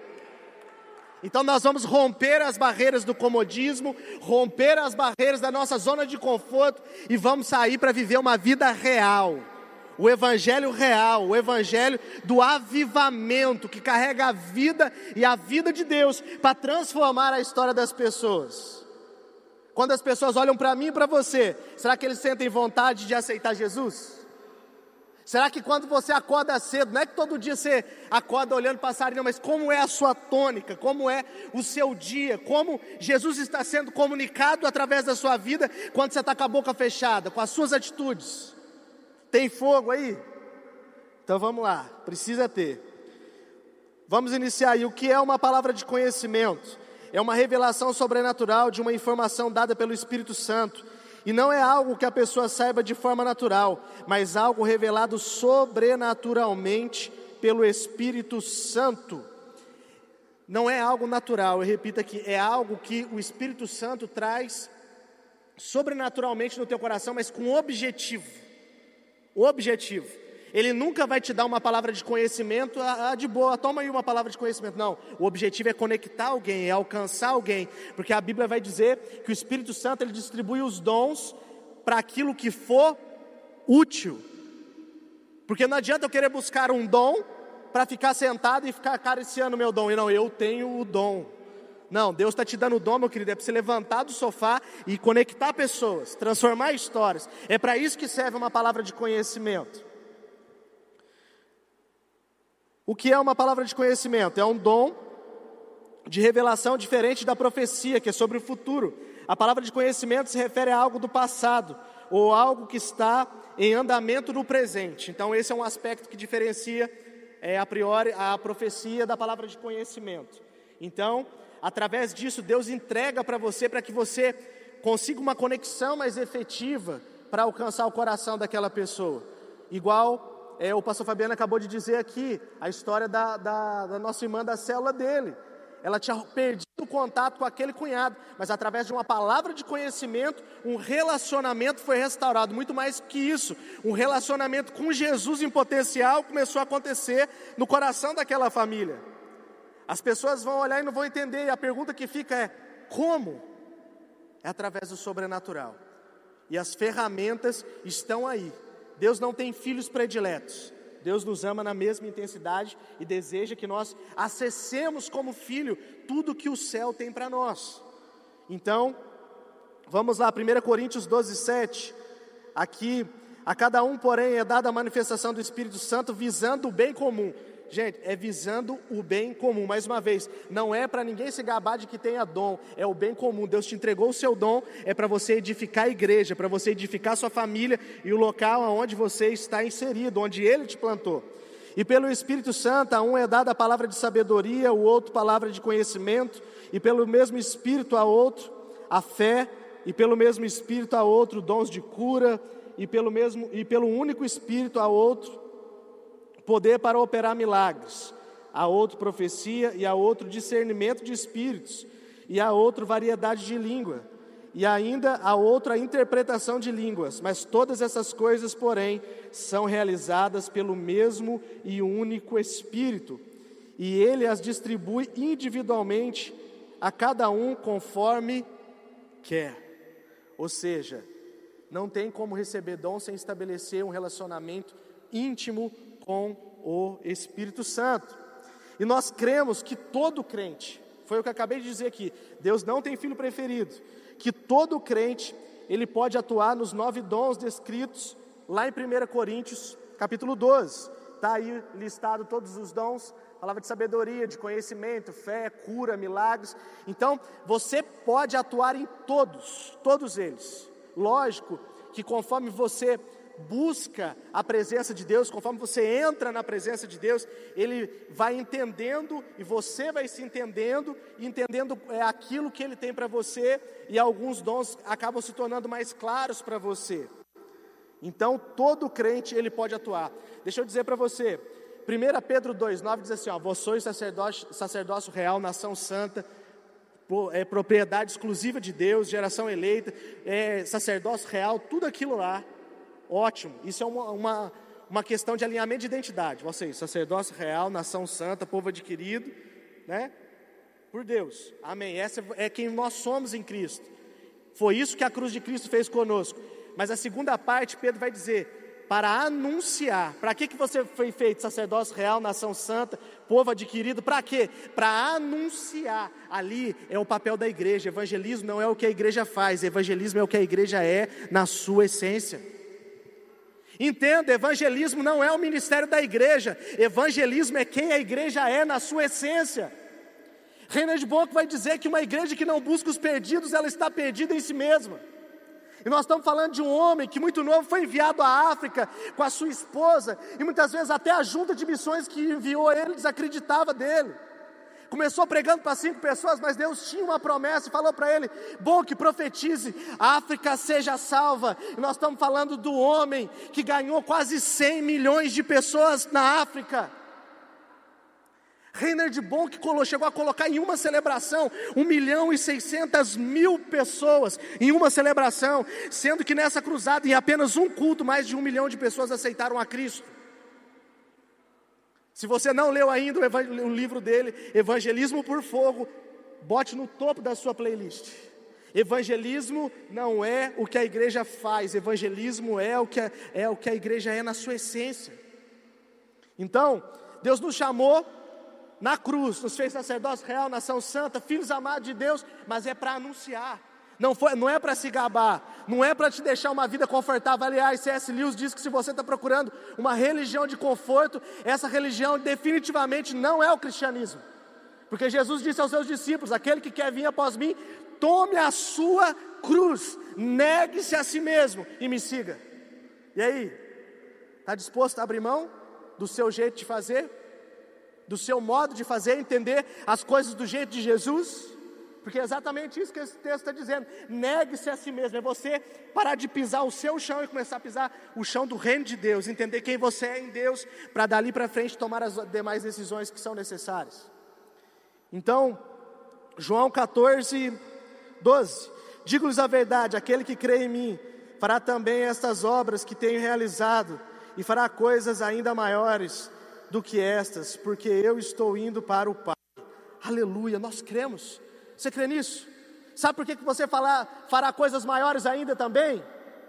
Então nós vamos romper as barreiras do comodismo, romper as barreiras da nossa zona de conforto e vamos sair para viver uma vida real. O evangelho real, o evangelho do avivamento que carrega a vida e a vida de Deus para transformar a história das pessoas. Quando as pessoas olham para mim e para você, será que eles sentem vontade de aceitar Jesus? Será que quando você acorda cedo, não é que todo dia você acorda olhando passarinho, mas como é a sua tônica, como é o seu dia, como Jesus está sendo comunicado através da sua vida quando você está com a boca fechada, com as suas atitudes? Tem fogo aí? Então vamos lá, precisa ter. Vamos iniciar aí. O que é uma palavra de conhecimento? É uma revelação sobrenatural de uma informação dada pelo Espírito Santo e não é algo que a pessoa saiba de forma natural, mas algo revelado sobrenaturalmente pelo Espírito Santo. Não é algo natural, eu repito aqui, é algo que o Espírito Santo traz sobrenaturalmente no teu coração, mas com objetivo. Objetivo. Ele nunca vai te dar uma palavra de conhecimento, ah, ah, de boa, toma aí uma palavra de conhecimento. Não, o objetivo é conectar alguém, é alcançar alguém, porque a Bíblia vai dizer que o Espírito Santo ele distribui os dons para aquilo que for útil. Porque não adianta eu querer buscar um dom para ficar sentado e ficar acariciando o meu dom. E não, eu tenho o dom. Não, Deus está te dando o dom, meu querido, é para você levantar do sofá e conectar pessoas, transformar histórias. É para isso que serve uma palavra de conhecimento. O que é uma palavra de conhecimento? É um dom de revelação diferente da profecia, que é sobre o futuro. A palavra de conhecimento se refere a algo do passado, ou algo que está em andamento no presente. Então, esse é um aspecto que diferencia, é, a priori, a profecia da palavra de conhecimento. Então, através disso, Deus entrega para você, para que você consiga uma conexão mais efetiva para alcançar o coração daquela pessoa. Igual é, o pastor Fabiano acabou de dizer aqui a história da, da, da nossa irmã da célula dele. ela tinha perdido o contato com aquele cunhado, mas através de uma palavra de conhecimento, um relacionamento foi restaurado. Muito mais que isso, um relacionamento com Jesus em potencial começou a acontecer no coração daquela família. As pessoas vão olhar e não vão entender, e a pergunta que fica é: como? É através do sobrenatural. E as ferramentas estão aí. Deus não tem filhos prediletos. Deus nos ama na mesma intensidade e deseja que nós acessemos como filho tudo que o céu tem para nós. Então, vamos lá, 1 Coríntios 12, 7. Aqui, a cada um, porém, é dada a manifestação do Espírito Santo visando o bem comum. Gente, é visando o bem comum. Mais uma vez, não é para ninguém se gabar de que tenha dom, é o bem comum. Deus te entregou o seu dom, é para você edificar a igreja, para você edificar a sua família e o local onde você está inserido, onde Ele te plantou. E pelo Espírito Santo, a um é dada a palavra de sabedoria, o outro palavra de conhecimento, e pelo mesmo Espírito a outro a fé, e pelo mesmo Espírito a outro dons de cura, e pelo mesmo e pelo único Espírito a outro poder para operar milagres, a outro profecia e a outro discernimento de espíritos, e a outro variedade de língua, e ainda a outra interpretação de línguas, mas todas essas coisas, porém, são realizadas pelo mesmo e único Espírito, e ele as distribui individualmente a cada um conforme quer. Ou seja, não tem como receber dom sem estabelecer um relacionamento íntimo com o Espírito Santo. E nós cremos que todo crente, foi o que eu acabei de dizer aqui, Deus não tem filho preferido, que todo crente, ele pode atuar nos nove dons descritos lá em 1 Coríntios, capítulo 12. Está aí listado todos os dons, palavra de sabedoria, de conhecimento, fé, cura, milagres. Então, você pode atuar em todos, todos eles. Lógico que conforme você busca a presença de Deus, conforme você entra na presença de Deus, Ele vai entendendo e você vai se entendendo, entendendo é, aquilo que Ele tem para você, e alguns dons acabam se tornando mais claros para você. Então, todo crente ele pode atuar. Deixa eu dizer para você, 1 Pedro 2,9 diz assim: ó, Vós sois sacerdócio, sacerdócio real, nação santa, é, propriedade exclusiva de Deus, geração eleita, é, sacerdócio real, tudo aquilo lá Ótimo, isso é uma, uma, uma questão de alinhamento de identidade. Vocês, sacerdócio real, nação santa, povo adquirido, né? Por Deus, amém. Essa é quem nós somos em Cristo. Foi isso que a cruz de Cristo fez conosco. Mas a segunda parte, Pedro vai dizer: para anunciar. Para que, que você foi feito sacerdócio real, nação santa, povo adquirido? Para quê? Para anunciar. Ali é o papel da igreja. Evangelismo não é o que a igreja faz, evangelismo é o que a igreja é na sua essência. Entenda, evangelismo não é o ministério da igreja, evangelismo é quem a igreja é na sua essência. de Bonk vai dizer que uma igreja que não busca os perdidos, ela está perdida em si mesma. E nós estamos falando de um homem que muito novo foi enviado à África com a sua esposa, e muitas vezes até a junta de missões que enviou ele desacreditava dele. Começou pregando para cinco pessoas, mas Deus tinha uma promessa e falou para ele: bom que profetize, a África seja salva. E nós estamos falando do homem que ganhou quase 100 milhões de pessoas na África. Reiner de Bonk chegou a colocar em uma celebração 1 milhão e 600 mil pessoas em uma celebração, sendo que nessa cruzada, em apenas um culto, mais de um milhão de pessoas aceitaram a Cristo. Se você não leu ainda o, o livro dele, Evangelismo por Fogo, bote no topo da sua playlist. Evangelismo não é o que a igreja faz, evangelismo é o que a, é o que a igreja é na sua essência. Então, Deus nos chamou na cruz, nos fez sacerdócio real, nação santa, filhos amados de Deus, mas é para anunciar. Não, foi, não é para se gabar, não é para te deixar uma vida confortável. Aliás, C.S. Lewis diz que se você está procurando uma religião de conforto, essa religião definitivamente não é o cristianismo. Porque Jesus disse aos seus discípulos: aquele que quer vir após mim, tome a sua cruz, negue-se a si mesmo e me siga. E aí, está disposto a abrir mão do seu jeito de fazer, do seu modo de fazer, entender as coisas do jeito de Jesus? Porque é exatamente isso que esse texto está dizendo. Negue-se a si mesmo. É você parar de pisar o seu chão e começar a pisar o chão do reino de Deus. Entender quem você é em Deus, para dali para frente tomar as demais decisões que são necessárias. Então, João 14, 12. Digo-lhes a verdade: aquele que crê em mim fará também estas obras que tenho realizado, e fará coisas ainda maiores do que estas, porque eu estou indo para o Pai. Aleluia, nós cremos. Você crê nisso? Sabe por que, você falar, fará coisas maiores ainda também?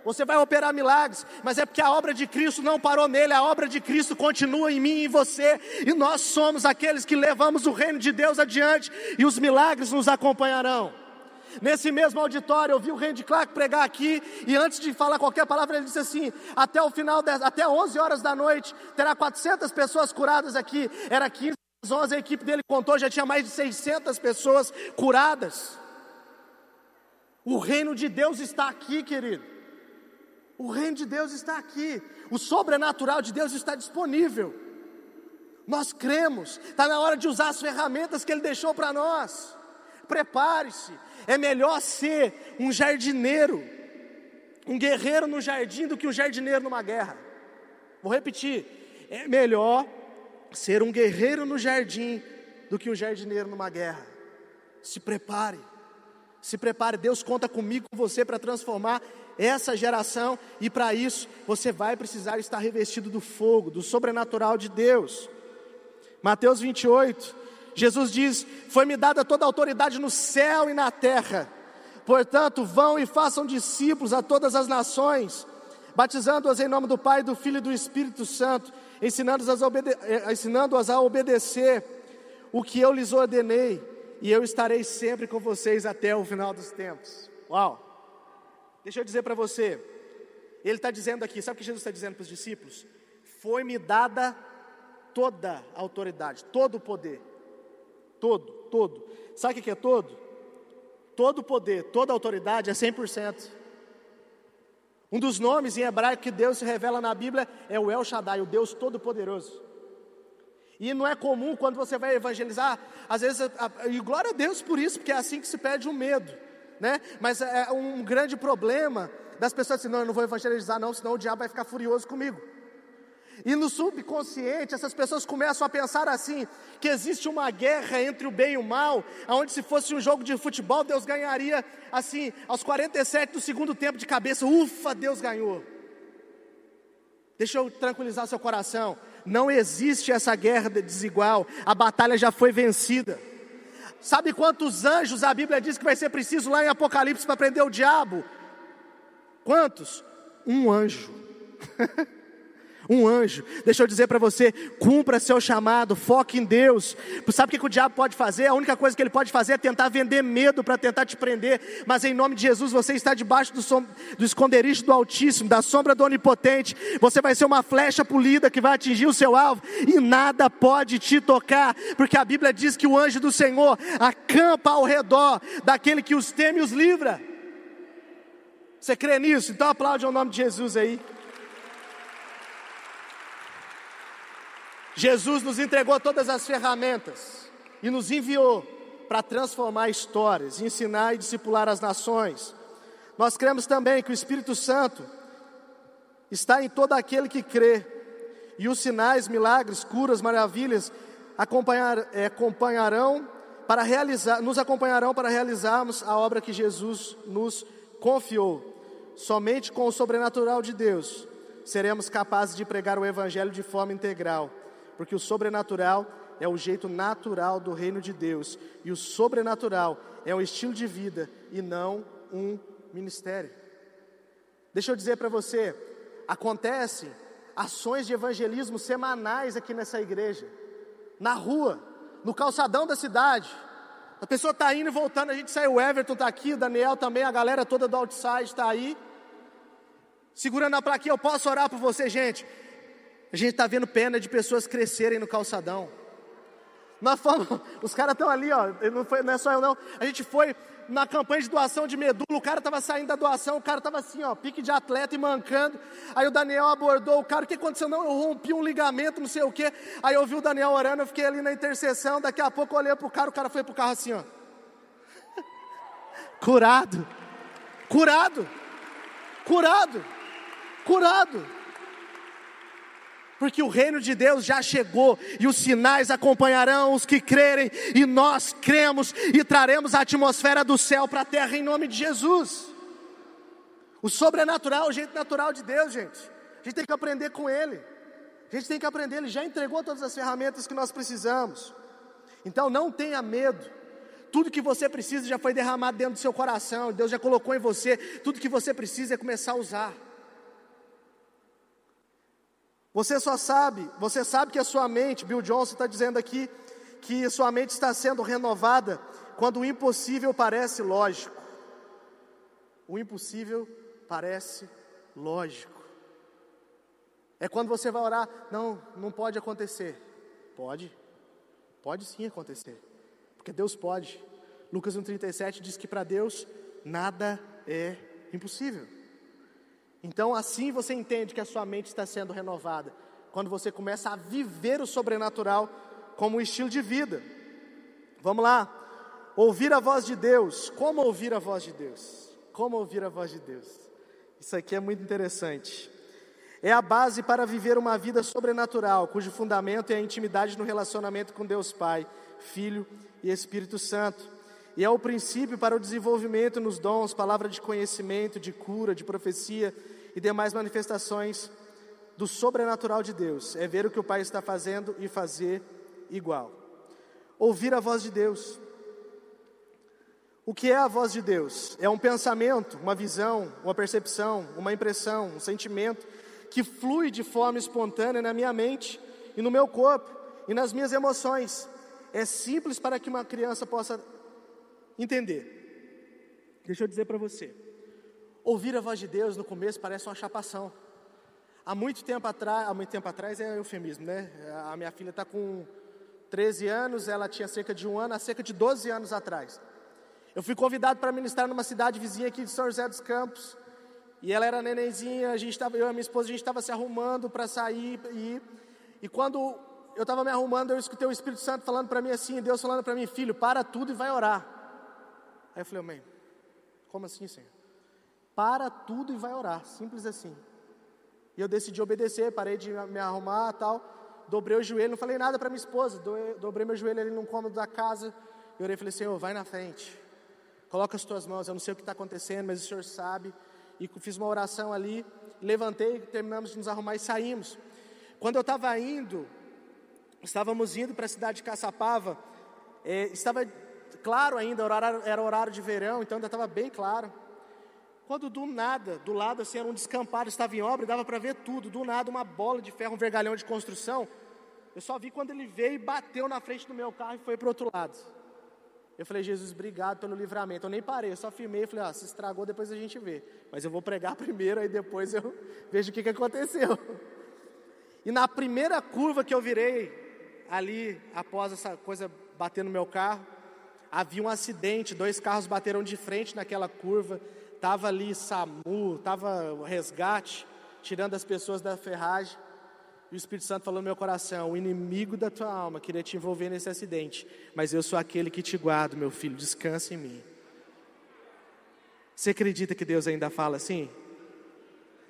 Você vai operar milagres, mas é porque a obra de Cristo não parou nele, a obra de Cristo continua em mim e em você, e nós somos aqueles que levamos o reino de Deus adiante, e os milagres nos acompanharão. Nesse mesmo auditório, eu vi o Randy Clark pregar aqui, e antes de falar qualquer palavra, ele disse assim: até o final, de, até 11 horas da noite, terá 400 pessoas curadas aqui. Era 15, 11, a equipe dele contou, já tinha mais de 600 pessoas curadas. O reino de Deus está aqui, querido. O reino de Deus está aqui. O sobrenatural de Deus está disponível. Nós cremos, está na hora de usar as ferramentas que Ele deixou para nós. Prepare-se, é melhor ser um jardineiro, um guerreiro no jardim do que um jardineiro numa guerra. Vou repetir: é melhor ser um guerreiro no jardim do que um jardineiro numa guerra. Se prepare, se prepare. Deus conta comigo, com você para transformar essa geração e para isso você vai precisar estar revestido do fogo, do sobrenatural de Deus. Mateus 28, Jesus diz: Foi-me dada toda a autoridade no céu e na terra. Portanto, vão e façam discípulos a todas as nações, batizando-as em nome do Pai, do Filho e do Espírito Santo, ensinando-as a, obede eh, ensinando a obedecer o que eu lhes ordenei, e eu estarei sempre com vocês até o final dos tempos. Uau! Deixa eu dizer para você, ele está dizendo aqui, sabe o que Jesus está dizendo para os discípulos? Foi-me dada toda a autoridade, todo o poder todo, todo. Sabe o que é todo? Todo poder, toda autoridade é 100%. Um dos nomes em hebraico que Deus se revela na Bíblia é o El Shaddai, o Deus Todo-Poderoso. E não é comum quando você vai evangelizar, às vezes, e glória a Deus por isso, porque é assim que se perde o medo, né? Mas é um grande problema das pessoas assim, não, eu não vou evangelizar não, senão o diabo vai ficar furioso comigo. E no subconsciente, essas pessoas começam a pensar assim: que existe uma guerra entre o bem e o mal, aonde se fosse um jogo de futebol, Deus ganharia assim, aos 47 do segundo tempo de cabeça, ufa, Deus ganhou. Deixa eu tranquilizar seu coração: não existe essa guerra desigual, a batalha já foi vencida. Sabe quantos anjos a Bíblia diz que vai ser preciso lá em Apocalipse para prender o diabo? Quantos? Um anjo. <laughs> um anjo. Deixa eu dizer para você: cumpra seu chamado, foque em Deus. Sabe o que, o diabo pode fazer? A única coisa que ele pode fazer é tentar vender medo para tentar te prender. Mas em nome de Jesus, você está debaixo do, som, do esconderijo do Altíssimo, da sombra do Onipotente. Você vai ser uma flecha polida que vai atingir o seu alvo e nada pode te tocar, porque a Bíblia diz que o anjo do Senhor acampa ao redor daquele que os teme e os livra. Você crê nisso? Então aplaude o nome de Jesus aí. Jesus nos entregou todas as ferramentas e nos enviou para transformar histórias, ensinar e discipular as nações. Nós cremos também que o Espírito Santo está em todo aquele que crê, e os sinais, milagres, curas, maravilhas acompanhar, é, acompanharão para realizar, nos acompanharão para realizarmos a obra que Jesus nos confiou. Somente com o sobrenatural de Deus seremos capazes de pregar o Evangelho de forma integral porque o sobrenatural é o jeito natural do reino de Deus, e o sobrenatural é um estilo de vida e não um ministério. Deixa eu dizer para você, acontecem ações de evangelismo semanais aqui nessa igreja, na rua, no calçadão da cidade. A pessoa está indo e voltando, a gente sai, o Everton está aqui, o Daniel também, a galera toda do outside está aí, segurando a plaquinha, eu posso orar por você, gente. A gente está vendo pena de pessoas crescerem no calçadão. Nós fomos, os caras estão ali, ó, não, foi, não é só eu não. A gente foi na campanha de doação de medula, o cara estava saindo da doação, o cara estava assim, ó, pique de atleta e mancando. Aí o Daniel abordou o cara, o que aconteceu? Não, eu rompi um ligamento, não sei o quê. Aí eu vi o Daniel orando, eu fiquei ali na intercessão, daqui a pouco eu olhei pro cara, o cara foi pro carro assim, ó. <laughs> curado, curado, curado, curado. Porque o reino de Deus já chegou e os sinais acompanharão os que crerem, e nós cremos e traremos a atmosfera do céu para a terra em nome de Jesus. O sobrenatural o jeito natural de Deus, gente. A gente tem que aprender com Ele. A gente tem que aprender, Ele já entregou todas as ferramentas que nós precisamos. Então não tenha medo. Tudo que você precisa já foi derramado dentro do seu coração, Deus já colocou em você. Tudo que você precisa é começar a usar. Você só sabe, você sabe que a sua mente, Bill Johnson está dizendo aqui, que sua mente está sendo renovada quando o impossível parece lógico. O impossível parece lógico. É quando você vai orar, não, não pode acontecer. Pode, pode sim acontecer, porque Deus pode. Lucas 1,37 diz que para Deus nada é impossível. Então, assim você entende que a sua mente está sendo renovada, quando você começa a viver o sobrenatural como um estilo de vida. Vamos lá, ouvir a voz de Deus. Como ouvir a voz de Deus? Como ouvir a voz de Deus? Isso aqui é muito interessante. É a base para viver uma vida sobrenatural, cujo fundamento é a intimidade no relacionamento com Deus Pai, Filho e Espírito Santo. E é o princípio para o desenvolvimento nos dons, palavra de conhecimento, de cura, de profecia e demais manifestações do sobrenatural de Deus. É ver o que o Pai está fazendo e fazer igual. Ouvir a voz de Deus. O que é a voz de Deus? É um pensamento, uma visão, uma percepção, uma impressão, um sentimento que flui de forma espontânea na minha mente e no meu corpo e nas minhas emoções. É simples para que uma criança possa entender. Deixa eu dizer para você. Ouvir a voz de Deus no começo parece uma chapação. Há muito tempo atrás, há muito tempo atrás é eufemismo, né? A minha filha está com 13 anos, ela tinha cerca de um ano, há cerca de 12 anos atrás. Eu fui convidado para ministrar numa cidade vizinha aqui de São José dos Campos. E ela era nenenzinha, a gente tava, eu e minha esposa, a gente estava se arrumando para sair. E, e quando eu estava me arrumando, eu escutei o Espírito Santo falando para mim assim, Deus falando para mim, filho, para tudo e vai orar. Aí eu falei, mãe, como assim, Senhor? Para tudo e vai orar, simples assim. E eu decidi obedecer, parei de me arrumar tal, dobrei o joelho, não falei nada para minha esposa, dobrei meu joelho ali no cômodo da casa, e orei e falei, Senhor, vai na frente, coloca as tuas mãos, eu não sei o que está acontecendo, mas o Senhor sabe. E fiz uma oração ali, levantei, terminamos de nos arrumar e saímos. Quando eu estava indo, estávamos indo para a cidade de Caçapava, é, estava claro ainda, era horário de verão, então ainda estava bem claro. Quando do nada, do lado assim era um descampado, estava em obra, dava para ver tudo. Do nada, uma bola de ferro, um vergalhão de construção. Eu só vi quando ele veio e bateu na frente do meu carro e foi para o outro lado. Eu falei, Jesus, obrigado pelo livramento. Eu nem parei, eu só filmei e falei, ah, se estragou, depois a gente vê. Mas eu vou pregar <laughs> primeiro, aí depois eu vejo o que, que aconteceu. E na primeira curva que eu virei, ali, após essa coisa bater no meu carro, havia um acidente, dois carros bateram de frente naquela curva, estava ali SAMU, estava o resgate, tirando as pessoas da ferragem. E o Espírito Santo falou no meu coração: o inimigo da tua alma queria te envolver nesse acidente, mas eu sou aquele que te guardo, meu filho, descansa em mim. Você acredita que Deus ainda fala assim?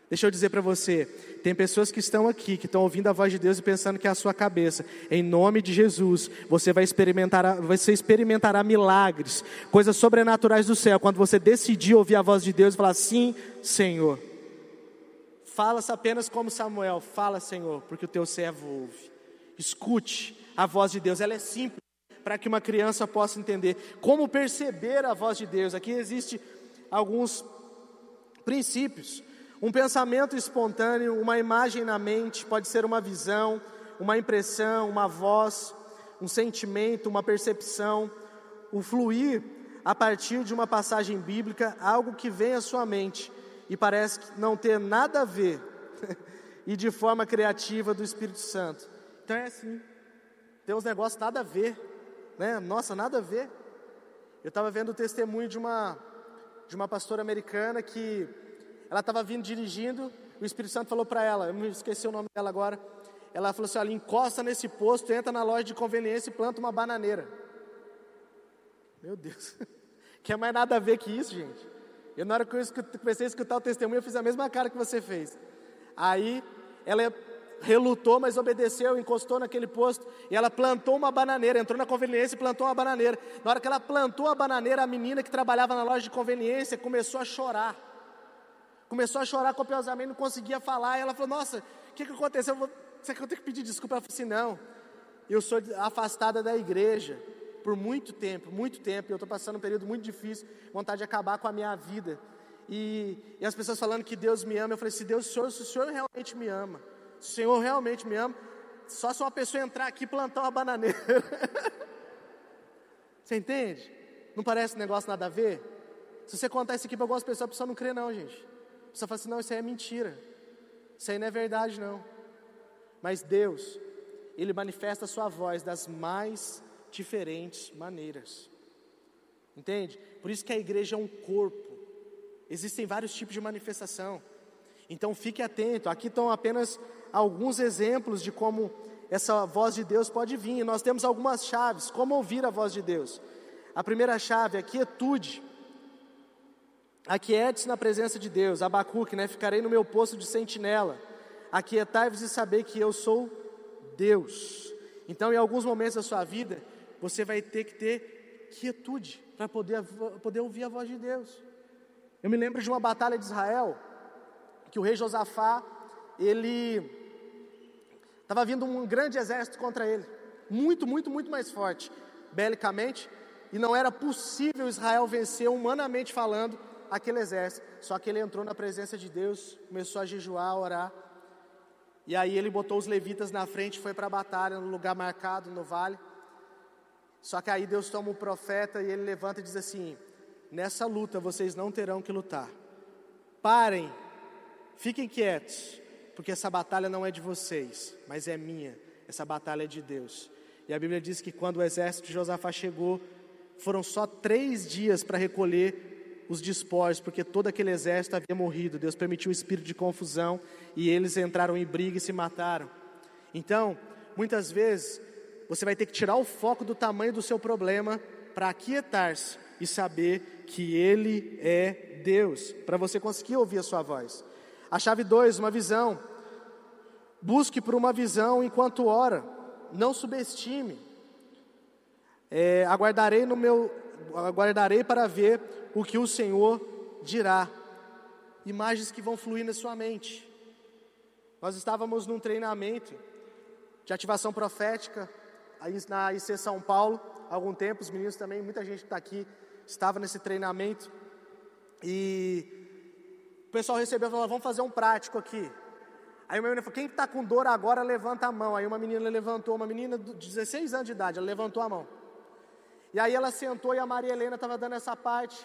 Deixa eu dizer para você, tem pessoas que estão aqui, que estão ouvindo a voz de Deus e pensando que é a sua cabeça. Em nome de Jesus, você vai experimentar, você experimentará milagres, coisas sobrenaturais do céu, quando você decidir ouvir a voz de Deus e falar: Sim, Senhor. Fala-se apenas como Samuel, fala, Senhor, porque o teu servo ouve. Escute a voz de Deus, ela é simples para que uma criança possa entender como perceber a voz de Deus. Aqui existe alguns princípios. Um pensamento espontâneo, uma imagem na mente, pode ser uma visão, uma impressão, uma voz, um sentimento, uma percepção, o fluir a partir de uma passagem bíblica, algo que vem à sua mente e parece não ter nada a ver, <laughs> e de forma criativa do Espírito Santo. Então é assim, tem uns negócios nada a ver, né? Nossa, nada a ver. Eu estava vendo o testemunho de uma, de uma pastora americana que ela estava vindo dirigindo, o Espírito Santo falou para ela, eu me esqueci o nome dela agora. Ela falou assim: olha, encosta nesse posto, entra na loja de conveniência e planta uma bananeira. Meu Deus, <laughs> quer mais nada a ver que isso, gente? Eu, na hora que eu comecei a escutar o testemunho, eu fiz a mesma cara que você fez. Aí, ela relutou, mas obedeceu, encostou naquele posto e ela plantou uma bananeira, entrou na conveniência e plantou uma bananeira. Na hora que ela plantou a bananeira, a menina que trabalhava na loja de conveniência começou a chorar. Começou a chorar copiosamente, não conseguia falar. E ela falou: Nossa, o que, que aconteceu? Será que eu tenho que pedir desculpa? Ela falou assim: Não, eu sou afastada da igreja por muito tempo, muito tempo. Eu estou passando um período muito difícil, vontade de acabar com a minha vida. E, e as pessoas falando que Deus me ama, eu falei: Se Deus, Senhor, se o Senhor realmente me ama, se o Senhor realmente me ama, só se uma pessoa entrar aqui e plantar uma bananeira. <laughs> você entende? Não parece um negócio nada a ver? Se você contar isso aqui para algumas pessoas, a pessoa não crê, não, gente. Pessoa fala assim: Não, isso aí é mentira. Isso aí não é verdade, não. Mas Deus, Ele manifesta a sua voz das mais diferentes maneiras. Entende? Por isso que a igreja é um corpo. Existem vários tipos de manifestação. Então fique atento. Aqui estão apenas alguns exemplos de como essa voz de Deus pode vir. Nós temos algumas chaves. Como ouvir a voz de Deus? A primeira chave é quietude. Aquiete-se na presença de Deus. Abacuque, né? Ficarei no meu posto de sentinela. Aquietai-vos e saber que eu sou Deus. Então, em alguns momentos da sua vida, você vai ter que ter quietude para poder, poder ouvir a voz de Deus. Eu me lembro de uma batalha de Israel, que o rei Josafá, ele estava vindo um grande exército contra ele, muito, muito, muito mais forte, belicamente, e não era possível Israel vencer, humanamente falando, aquele exército. Só que ele entrou na presença de Deus, começou a jejuar, a orar, e aí ele botou os levitas na frente, foi para a batalha, no lugar marcado, no vale. Só que aí Deus toma o profeta e ele levanta e diz assim: Nessa luta vocês não terão que lutar. Parem, fiquem quietos, porque essa batalha não é de vocês, mas é minha. Essa batalha é de Deus. E a Bíblia diz que quando o exército de Josafá chegou, foram só três dias para recolher os despojos, porque todo aquele exército havia morrido. Deus permitiu o espírito de confusão e eles entraram em briga e se mataram. Então, muitas vezes, você vai ter que tirar o foco do tamanho do seu problema para aquietar-se e saber que Ele é Deus, para você conseguir ouvir a sua voz. A chave 2, uma visão. Busque por uma visão enquanto ora, não subestime. É, aguardarei no meu, aguardarei para ver o que o Senhor dirá. Imagens que vão fluir na sua mente. Nós estávamos num treinamento de ativação profética na IC São Paulo, há algum tempo, os meninos também, muita gente que está aqui estava nesse treinamento. E o pessoal recebeu e falou: vamos fazer um prático aqui. Aí uma menina falou: quem está com dor agora, levanta a mão. Aí uma menina levantou, uma menina de 16 anos de idade, ela levantou a mão. E aí ela sentou e a Maria Helena estava dando essa parte.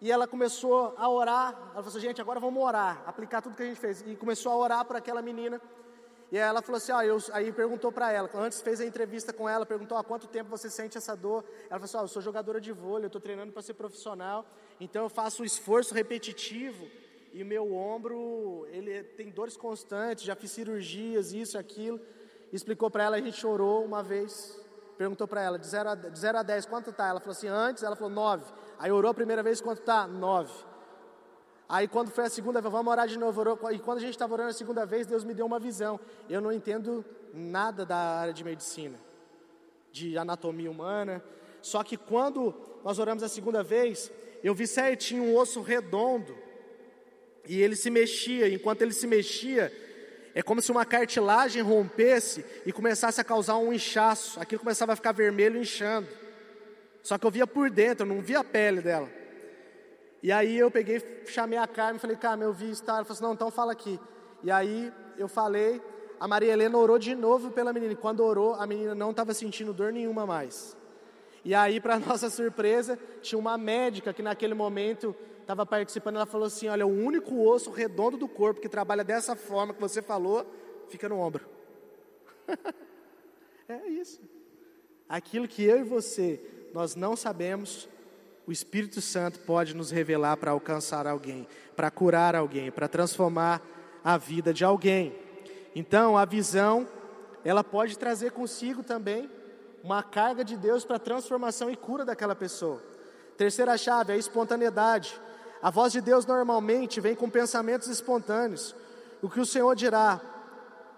E ela começou a orar. Ela falou assim, gente, agora vamos orar, aplicar tudo que a gente fez. E começou a orar por aquela menina. E aí ela falou assim, ó, eu, aí perguntou para ela, antes fez a entrevista com ela, perguntou há quanto tempo você sente essa dor. Ela falou assim, ó, eu sou jogadora de vôlei, eu estou treinando para ser profissional, então eu faço um esforço repetitivo e o meu ombro, ele tem dores constantes, já fiz cirurgias, isso, aquilo. explicou para ela, a gente chorou uma vez, perguntou para ela, de 0 a, 0 a 10, quanto tá? Ela falou assim, antes, ela falou 9. Aí orou a primeira vez, quanto está? Nove. Aí quando foi a segunda vez, vamos orar de novo. Orou, e quando a gente estava orando a segunda vez, Deus me deu uma visão. Eu não entendo nada da área de medicina, de anatomia humana. Só que quando nós oramos a segunda vez, eu vi certinho um osso redondo. E ele se mexia. Enquanto ele se mexia, é como se uma cartilagem rompesse e começasse a causar um inchaço. Aquilo começava a ficar vermelho inchando. Só que eu via por dentro, eu não via a pele dela. E aí eu peguei, chamei a Carmen, falei, Carmen, eu vi isso? Ela falou assim, não, então fala aqui. E aí eu falei, a Maria Helena orou de novo pela menina. E quando orou, a menina não estava sentindo dor nenhuma mais. E aí, para <laughs> nossa surpresa, tinha uma médica que naquele momento estava participando. Ela falou assim: Olha, o único osso redondo do corpo que trabalha dessa forma que você falou, fica no ombro. <laughs> é isso. Aquilo que eu e você nós não sabemos, o Espírito Santo pode nos revelar para alcançar alguém, para curar alguém, para transformar a vida de alguém. Então, a visão, ela pode trazer consigo também uma carga de Deus para transformação e cura daquela pessoa. Terceira chave é a espontaneidade. A voz de Deus normalmente vem com pensamentos espontâneos. O que o Senhor dirá?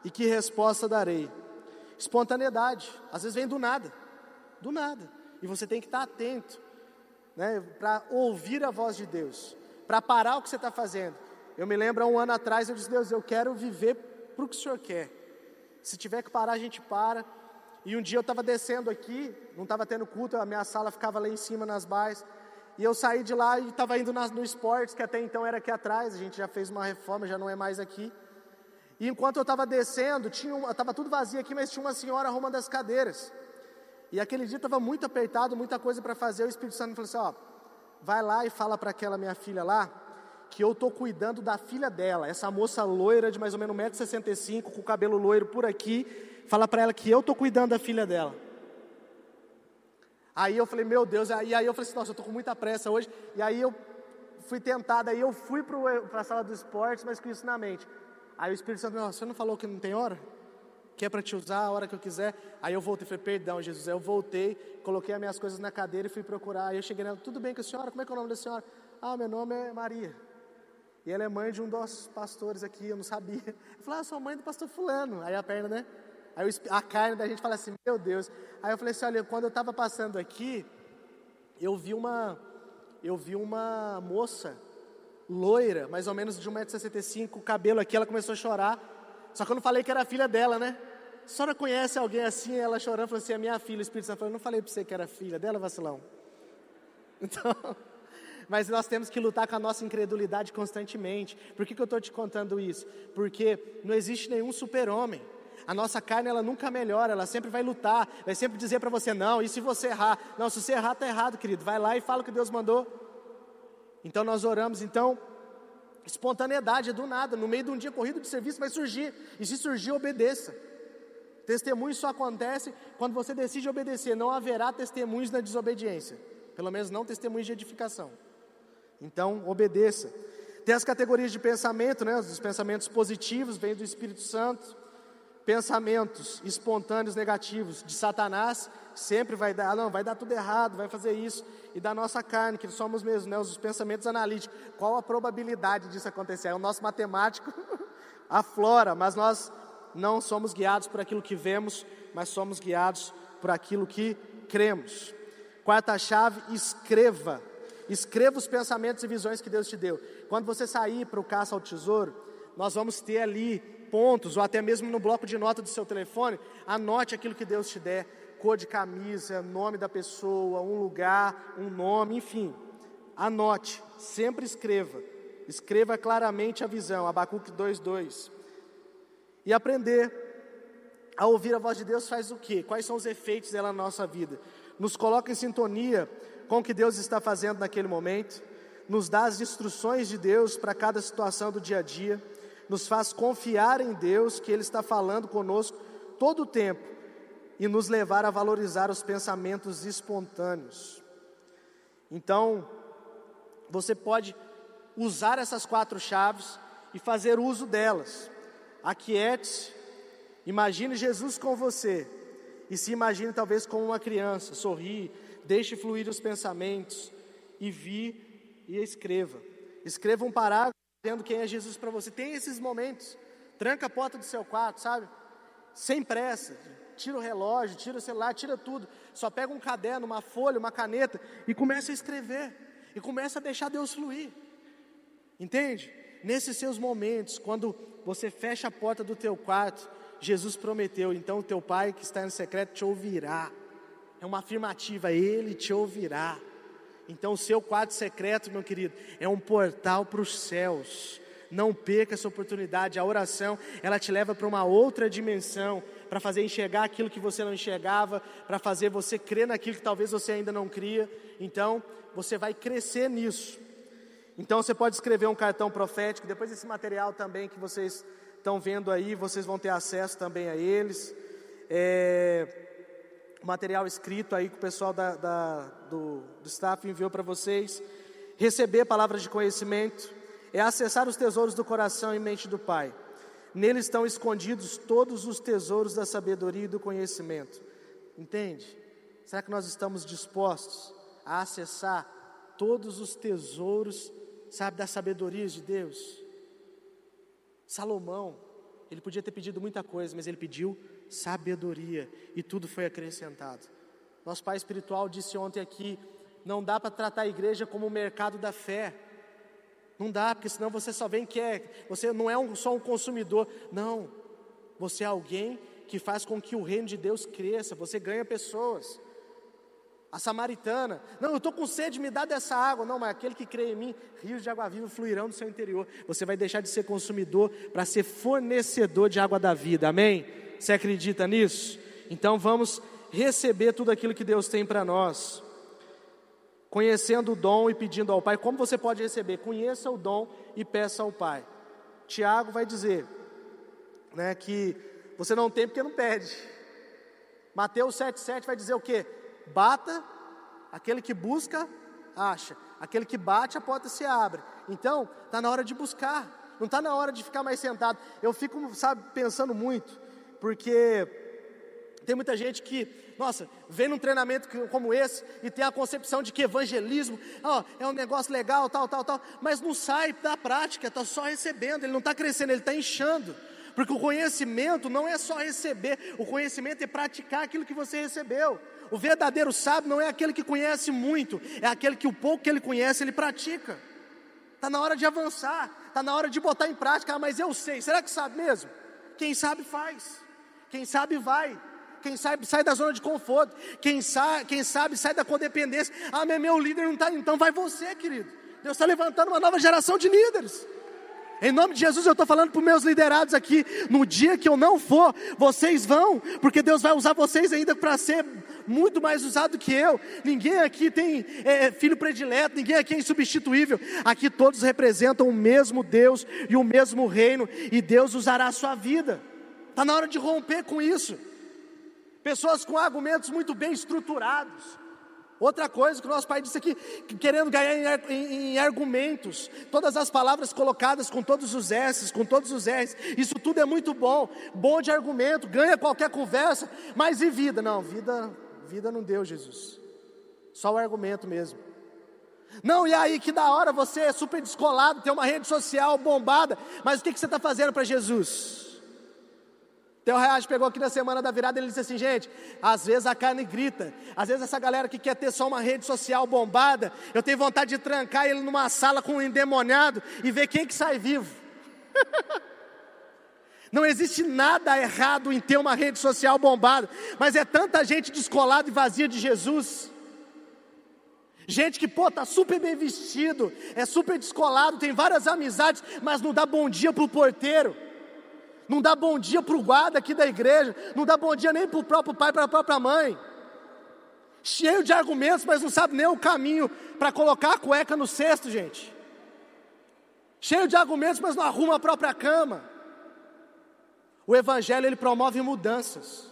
e que resposta darei? Espontaneidade, às vezes vem do nada, do nada, e você tem que estar atento, né, para ouvir a voz de Deus, para parar o que você está fazendo. Eu me lembro, há um ano atrás, eu disse: Deus, eu quero viver para o que o Senhor quer. Se tiver que parar, a gente para. E um dia eu estava descendo aqui, não estava tendo culto, a minha sala ficava lá em cima nas bares. E eu saí de lá e estava indo nas, no esportes, que até então era aqui atrás, a gente já fez uma reforma, já não é mais aqui. E enquanto eu estava descendo, estava tudo vazio aqui, mas tinha uma senhora arrumando as cadeiras. E aquele dia estava muito apertado, muita coisa para fazer. O Espírito Santo falou assim: ó, vai lá e fala para aquela minha filha lá, que eu estou cuidando da filha dela, essa moça loira de mais ou menos 1,65m, com o cabelo loiro por aqui, fala para ela que eu estou cuidando da filha dela. Aí eu falei, meu Deus, e aí eu falei assim, nossa, eu estou com muita pressa hoje, e aí eu fui tentado, aí eu fui para a sala dos esportes, mas com isso na mente. Aí o Espírito Santo, você não falou que não tem hora? Que é para te usar a hora que eu quiser? Aí eu voltei, falei, perdão, Jesus. Aí eu voltei, coloquei as minhas coisas na cadeira e fui procurar. Aí eu cheguei nela, tudo bem com a senhora? Como é que é o nome da senhora? Ah, meu nome é Maria. E ela é mãe de um dos pastores aqui, eu não sabia. <laughs> Eu falei, ah, sou mãe do pastor fulano. Aí a perna, né? Aí a carne da gente fala assim, meu Deus. Aí eu falei assim, olha, quando eu estava passando aqui, eu vi uma, eu vi uma moça loira, mais ou menos de 1,65m, cabelo aqui, ela começou a chorar. Só que eu não falei que era filha dela, né? A senhora conhece alguém assim, ela chorando, falou assim, é minha filha, o Espírito Santo falou, não falei para você que era filha dela, vacilão. <laughs> Então, mas nós temos que lutar com a nossa incredulidade constantemente. Por que, que eu estou te contando isso? Porque não existe nenhum super-homem. A nossa carne, ela nunca melhora, ela sempre vai lutar, vai sempre dizer para você, não, e se você errar? Não, se você errar, está errado, querido. Vai lá e fala o que Deus mandou. Então nós oramos, então, espontaneidade, do nada, no meio de um dia corrido de serviço vai surgir, e se surgir, obedeça. Testemunho só acontece quando você decide obedecer, não haverá testemunhos na desobediência, pelo menos não testemunhos de edificação. Então, obedeça. Tem as categorias de pensamento, né? Os pensamentos positivos vêm do Espírito Santo, pensamentos espontâneos negativos de Satanás, sempre vai dar, não, vai dar tudo errado, vai fazer isso, e da nossa carne, que somos mesmo, né, os pensamentos analíticos, qual a probabilidade disso acontecer? É o nosso matemático <laughs> aflora, mas nós não somos guiados por aquilo que vemos, mas somos guiados por aquilo que cremos. Quarta chave, escreva. Escreva os pensamentos e visões que Deus te deu. Quando você sair para o caça ao tesouro, nós vamos ter ali pontos, ou até mesmo no bloco de nota do seu telefone, anote aquilo que Deus te der, cor de camisa, nome da pessoa, um lugar, um nome, enfim. Anote, sempre escreva. Escreva claramente a visão, Abacuque 2:2. E aprender a ouvir a voz de Deus faz o quê? Quais são os efeitos dela na nossa vida? Nos coloca em sintonia com o que Deus está fazendo naquele momento, nos dá as instruções de Deus para cada situação do dia a dia nos faz confiar em Deus, que Ele está falando conosco todo o tempo, e nos levar a valorizar os pensamentos espontâneos. Então, você pode usar essas quatro chaves e fazer uso delas. Aquiete-se, imagine Jesus com você, e se imagine talvez como uma criança, sorri, deixe fluir os pensamentos, e vi e escreva. Escreva um parágrafo dizendo quem é Jesus para você. Tem esses momentos. Tranca a porta do seu quarto, sabe? Sem pressa. Tira o relógio, tira o celular, tira tudo. Só pega um caderno, uma folha, uma caneta e começa a escrever. E começa a deixar Deus fluir. Entende? Nesses seus momentos, quando você fecha a porta do teu quarto, Jesus prometeu, então o teu pai que está no secreto te ouvirá. É uma afirmativa, ele te ouvirá. Então, o seu quarto secreto, meu querido, é um portal para os céus. Não perca essa oportunidade. A oração, ela te leva para uma outra dimensão, para fazer enxergar aquilo que você não enxergava, para fazer você crer naquilo que talvez você ainda não cria. Então, você vai crescer nisso. Então, você pode escrever um cartão profético. Depois, esse material também que vocês estão vendo aí, vocês vão ter acesso também a eles. É, material escrito aí que o pessoal da, da, do, do staff enviou para vocês. Receber palavras de conhecimento é acessar os tesouros do coração e mente do Pai. Nele estão escondidos todos os tesouros da sabedoria e do conhecimento. Entende? Será que nós estamos dispostos a acessar todos os tesouros, sabe, da sabedoria de Deus? Salomão, Ele podia ter pedido muita coisa, mas ele pediu sabedoria e tudo foi acrescentado. Nosso pai espiritual disse ontem aqui: não dá para tratar a igreja como o mercado da fé. Não dá, porque senão você só vem quer, você não é um, só um consumidor. Não, você é alguém que faz com que o reino de Deus cresça, você ganha pessoas. A samaritana, não, eu estou com sede, me dá dessa água. Não, mas aquele que crê em mim, rios de água viva fluirão do seu interior. Você vai deixar de ser consumidor para ser fornecedor de água da vida, amém? Você acredita nisso? Então vamos receber tudo aquilo que Deus tem para nós conhecendo o dom e pedindo ao Pai. Como você pode receber? Conheça o dom e peça ao Pai. Tiago vai dizer né, que você não tem porque não pede. Mateus 7,7 vai dizer o que? Bata, aquele que busca, acha. Aquele que bate, a porta se abre. Então, está na hora de buscar. Não está na hora de ficar mais sentado. Eu fico, sabe, pensando muito, porque tem muita gente que, nossa, vem num treinamento como esse e tem a concepção de que evangelismo ó, é um negócio legal, tal, tal, tal, mas não sai da prática, está só recebendo, ele não está crescendo, ele está inchando. Porque o conhecimento não é só receber, o conhecimento é praticar aquilo que você recebeu. O verdadeiro sábio não é aquele que conhece muito, é aquele que o pouco que ele conhece ele pratica. Está na hora de avançar, está na hora de botar em prática. Ah, mas eu sei, será que sabe mesmo? Quem sabe faz, quem sabe vai. Quem sabe sai da zona de conforto. Quem, sa quem sabe sai da codependência. Ah, mas meu líder não está. Então vai você, querido. Deus está levantando uma nova geração de líderes. Em nome de Jesus, eu estou falando para os meus liderados aqui. No dia que eu não for, vocês vão, porque Deus vai usar vocês ainda para ser muito mais usado que eu. Ninguém aqui tem é, filho predileto, ninguém aqui é insubstituível. Aqui todos representam o mesmo Deus e o mesmo reino, e Deus usará a sua vida. Está na hora de romper com isso pessoas com argumentos muito bem estruturados. Outra coisa que o nosso pai disse aqui, querendo ganhar em, em, em, argumentos, todas as palavras colocadas com todos os S's, com todos os R's, isso tudo é muito bom, bom de argumento, ganha qualquer conversa, mas e vida? Não, vida, vida não deu, Jesus. Só o argumento mesmo. Não, e aí que da hora você é super descolado, tem uma rede social bombada, mas o que, que você está fazendo para Jesus? Teu Reage pegou aqui na semana da virada e ele disse assim, gente, às vezes a carne grita, às vezes essa galera que quer ter só uma rede social bombada, eu tenho vontade de trancar ele numa sala com um endemoniado e ver quem que sai vivo. <laughs> Não existe nada errado em ter uma rede social bombada, mas é tanta gente descolada e vazia de Jesus. Gente que, pô, tá super bem vestido, é super descolado, tem várias amizades, mas não dá bom dia pro porteiro não dá bom dia para o guarda aqui da igreja, não dá bom dia nem para o próprio pai, para a própria mãe. Cheio de argumentos, mas não sabe nem o caminho para colocar a cueca no cesto, gente. Cheio de argumentos, mas não arruma a própria cama. O evangelho ele promove mudanças.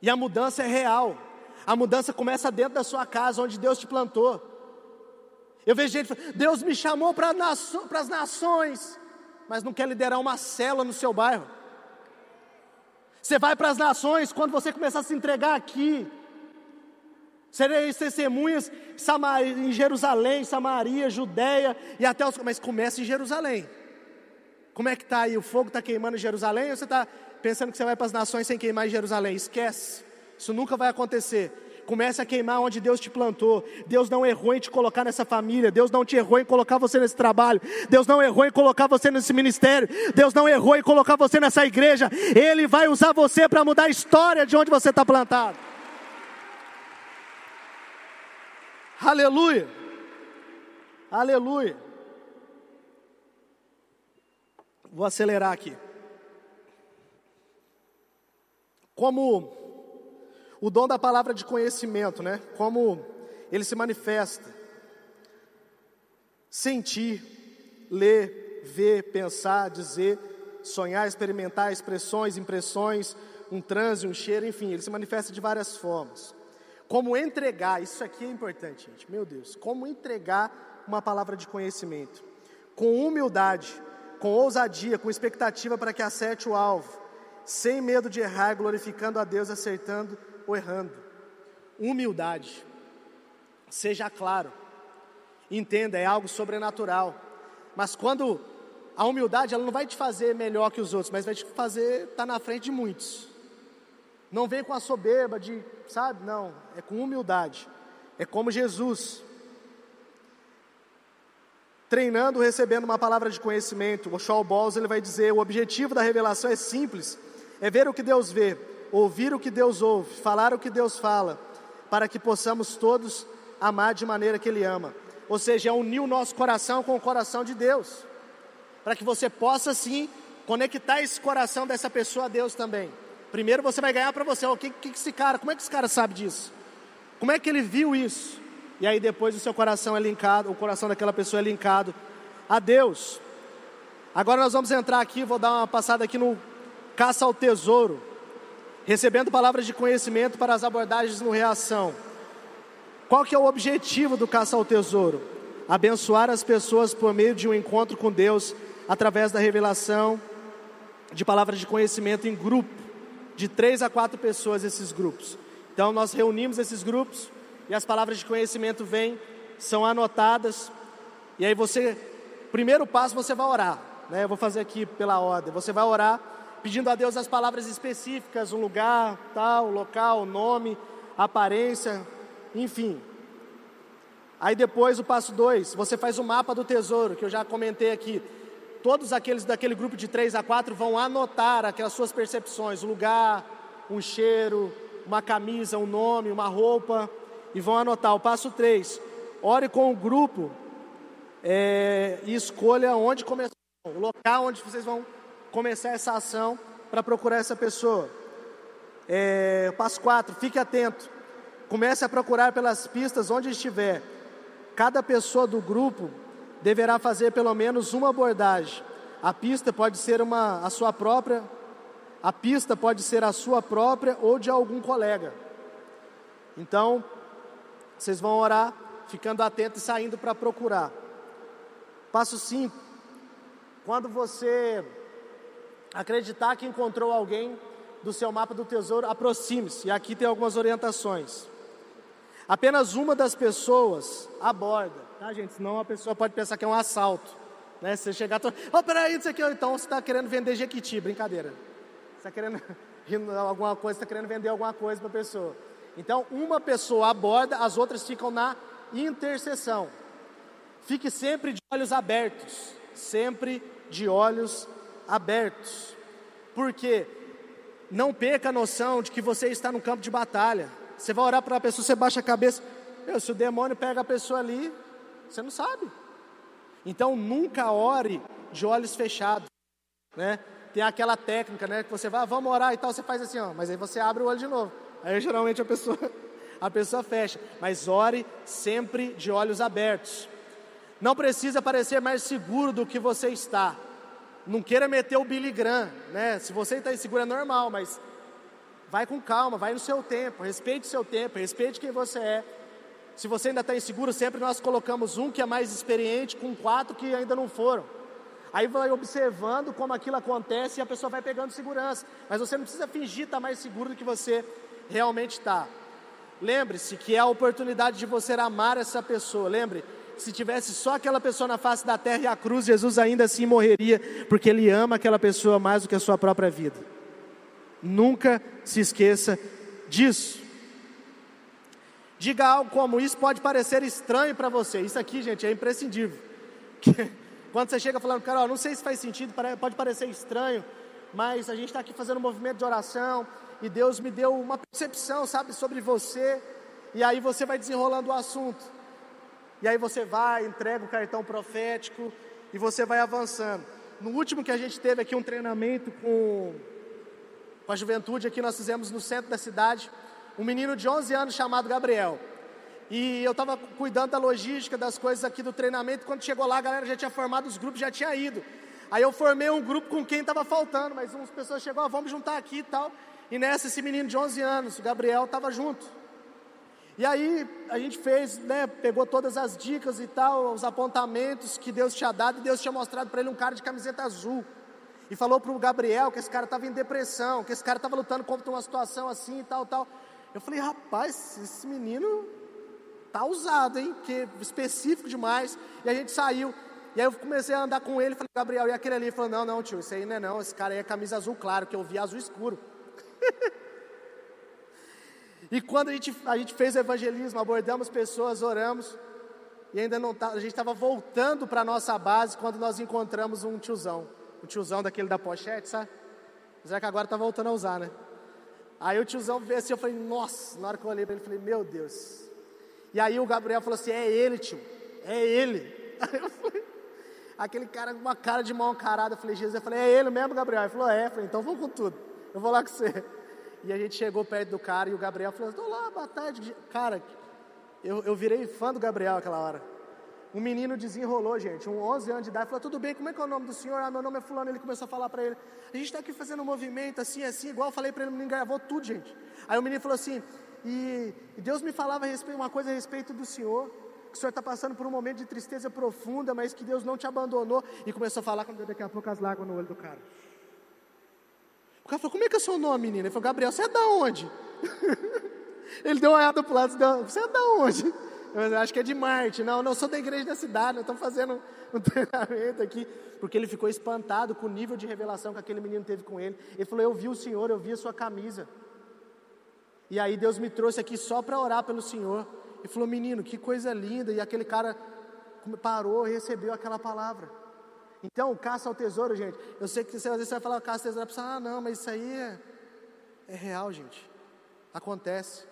E a mudança é real. A mudança começa dentro da sua casa, onde Deus te plantou. Eu vejo gente, Deus me chamou para as nações mas não quer liderar uma cela no seu bairro. Você vai para as nações quando você começar a se entregar aqui. Sereis testemunhas em Jerusalém, Samaria, Judéia e até os. Mas começa em Jerusalém. Como é que está aí? O fogo está queimando em Jerusalém ou você está pensando que você vai para as nações sem queimar em Jerusalém? Esquece. Isso nunca vai acontecer. Comece a queimar onde Deus te plantou. Deus não errou em te colocar nessa família. Deus não te errou em colocar você nesse trabalho. Deus não errou em colocar você nesse ministério. Deus não errou em colocar você nessa igreja. Ele vai usar você para mudar a história de onde você está plantado. Aleluia. Aleluia. Vou acelerar aqui. Como o dom da palavra de conhecimento, né? Como ele se manifesta. Sentir, ler, ver, pensar, dizer, sonhar, experimentar expressões, impressões, um transe, um cheiro, enfim, ele se manifesta de várias formas. Como entregar, isso aqui é importante, gente, meu Deus, como entregar uma palavra de conhecimento, com humildade, com ousadia, com expectativa para que acerte o alvo, sem medo de errar, glorificando a Deus, acertando ou errando. Humildade. Seja claro. Entenda, é algo sobrenatural. Mas quando a humildade ela não vai te fazer melhor que os outros, mas vai te fazer estar tá na frente de muitos. Não vem com a soberba de, sabe? Não, é com humildade. É como Jesus. Treinando, recebendo uma palavra de conhecimento. O Shaw Balls ele vai dizer: o objetivo da revelação é simples, é ver o que Deus vê, ouvir o que Deus ouve, falar o que Deus fala, para que possamos todos amar de maneira que Ele ama. Ou seja, é unir o nosso coração com o coração de Deus para que você possa sim conectar esse coração dessa pessoa a Deus também. Primeiro você vai ganhar para você, o que, que esse cara, como é que esse cara sabe disso? Como é que ele viu isso? E aí depois o seu coração é linkado, o coração daquela pessoa é linkado a Deus. Agora nós vamos entrar aqui, vou dar uma passada aqui no caça ao tesouro, recebendo palavras de conhecimento para as abordagens no reação. Qual que é o objetivo do caça ao tesouro? Abençoar as pessoas por meio de um encontro com Deus através da revelação de palavras de conhecimento em grupo, de três a quatro pessoas esses grupos. Então nós reunimos esses grupos e as palavras de conhecimento vêm, são anotadas, e aí você, primeiro passo você vai orar, né? Eu vou fazer aqui pela ordem. Você vai orar pedindo a Deus as palavras específicas, um lugar, tal, local, nome, aparência, enfim. Aí depois o passo dois, você faz o mapa do tesouro, que eu já comentei aqui todos aqueles daquele grupo de três a quatro vão anotar aquelas suas percepções, um lugar, um cheiro, uma camisa, um nome, uma roupa, e vão anotar. O passo três, ore com o grupo é, e escolha onde começar, o local onde vocês vão começar essa ação para procurar essa pessoa. É, passo 4, fique atento. Comece a procurar pelas pistas onde estiver. Cada pessoa do grupo deverá fazer pelo menos uma abordagem. A pista pode ser uma, a sua própria, a pista pode ser a sua própria ou de algum colega. Então, vocês vão orar, ficando atentos e saindo para procurar. Passo 5. Quando você acreditar que encontrou alguém do seu mapa do tesouro, aproxime-se. E aqui tem algumas orientações. Apenas uma das pessoas aborda tá, gente? Senão a pessoa pode pensar que é um assalto. Né? Você chegar e oh, peraí, isso aqui, então você está querendo vender Jequiti, brincadeira. Você está querendo <laughs> alguma coisa, está querendo vender alguma coisa para a pessoa. Então, uma pessoa aborda, as outras ficam na intercessão. Fique sempre de olhos abertos, sempre de olhos abertos. Porque não perca a noção de que você está no campo de batalha. Você vai orar para a pessoa, você baixa a cabeça. Meu, se o demônio pega a pessoa ali, você não sabe. Então nunca ore de olhos fechados, né? Tem aquela técnica, né? Que você vai, ah, vamos orar e tal, você faz assim, ó, mas aí você abre o olho de novo. Aí <laughs> geralmente a pessoa, a pessoa fecha. Mas ore sempre de olhos abertos. Não precisa parecer mais seguro do que você está. Não queira meter o Billy Graham, né? Se você está inseguro é normal, mas vai com calma, vai no seu tempo, respeite o seu tempo, respeite quem você é. Se você ainda está inseguro, sempre nós colocamos um que é mais experiente com quatro que ainda não foram. Aí vai observando como aquilo acontece e a pessoa vai pegando segurança. Mas você não precisa fingir estar tá mais seguro do que você realmente está. Lembre-se que é a oportunidade de você amar essa pessoa. Lembre, se tivesse só aquela pessoa na face da terra e a cruz, Jesus ainda assim morreria, porque Ele ama aquela pessoa mais do que a sua própria vida. Nunca se esqueça disso. Diga algo como isso pode parecer estranho para você. Isso aqui, gente, é imprescindível. <laughs> Quando você chega falando, cara, ó, não sei se faz sentido, pode parecer estranho, mas a gente está aqui fazendo um movimento de oração e Deus me deu uma percepção, sabe, sobre você. E aí você vai desenrolando o assunto. E aí você vai, entrega o cartão profético e você vai avançando. No último que a gente teve aqui um treinamento com, com a juventude, aqui nós fizemos no centro da cidade um menino de 11 anos chamado Gabriel. E eu estava cuidando da logística, das coisas aqui do treinamento. Quando chegou lá, a galera já tinha formado os grupos, já tinha ido. Aí eu formei um grupo com quem estava faltando, mas umas pessoas chegou, ah, vamos juntar aqui e tal. E nessa, esse menino de 11 anos, o Gabriel, estava junto. E aí a gente fez, né, pegou todas as dicas e tal, os apontamentos que Deus tinha dado, e Deus tinha mostrado para ele um cara de camiseta azul. E falou para o Gabriel que esse cara estava em depressão, que esse cara estava lutando contra uma situação assim e tal, tal. Eu falei, rapaz, esse menino tá usado, hein? Que específico demais. E a gente saiu. E aí eu comecei a andar com ele, falei, Gabriel, e aquele ali? Ele falou, não, não, tio, isso aí não é não, esse cara aí é camisa azul claro, que eu vi azul escuro. <laughs> e quando a gente, a gente fez o evangelismo, abordamos pessoas, oramos, e ainda não tá, a gente estava voltando para a nossa base quando nós encontramos um tiozão, o tiozão daquele da pochete, sabe? É que agora está voltando a usar, né? Aí o tiozão veio assim, eu falei, nossa, na hora que eu olhei para ele, eu falei, meu Deus. E aí o Gabriel falou assim, é ele, tio, é ele. <laughs> Aí eu falei, aquele cara com uma cara de mão carada. Eu falei, Jesus, eu falei, é ele mesmo, Gabriel? Ele falou, é. Eu falei, então vamos com tudo. Eu vou lá com você. E a gente chegou perto do cara e o Gabriel falou, estou lá, boa tarde. Cara, eu, eu virei fã do Gabriel aquela hora. Um menino desenrolou, gente, um 11 anos de idade, falou, tudo bem, como é que é o nome do senhor? Ah, meu nome é fulano. Ele começou a falar para ele, a gente está aqui fazendo um movimento assim, assim, igual eu falei para ele, o menino gravou tudo, gente. Aí o menino falou assim, e, Deus me falava uma coisa a respeito do senhor que o senhor está passando por um momento de tristeza profunda, mas que Deus não te abandonou. E começou a falar, quando daqui a pouco as lágrimas no olho do cara. O cara falou, como é que é o seu nome, menina? Ele falou, Gabriel, você é da onde? <laughs> Ele deu uma olhada para o lado, você é da onde? <laughs> Eu acho que é de Marte. Não, não, sou da igreja da cidade, nós estamos fazendo um <laughs> treinamento aqui. Porque ele ficou espantado com o nível de revelação que aquele menino teve com ele. Ele falou, eu vi o Senhor, eu vi a sua camisa. E aí Deus me trouxe aqui só para orar pelo Senhor e falou: Menino, que coisa linda. E aquele cara parou e recebeu aquela palavra. Então, caça ao tesouro, gente. Eu sei que você, às vezes você vai falar caça ao tesouro, ah, não, mas isso aí é, é real, gente. Acontece.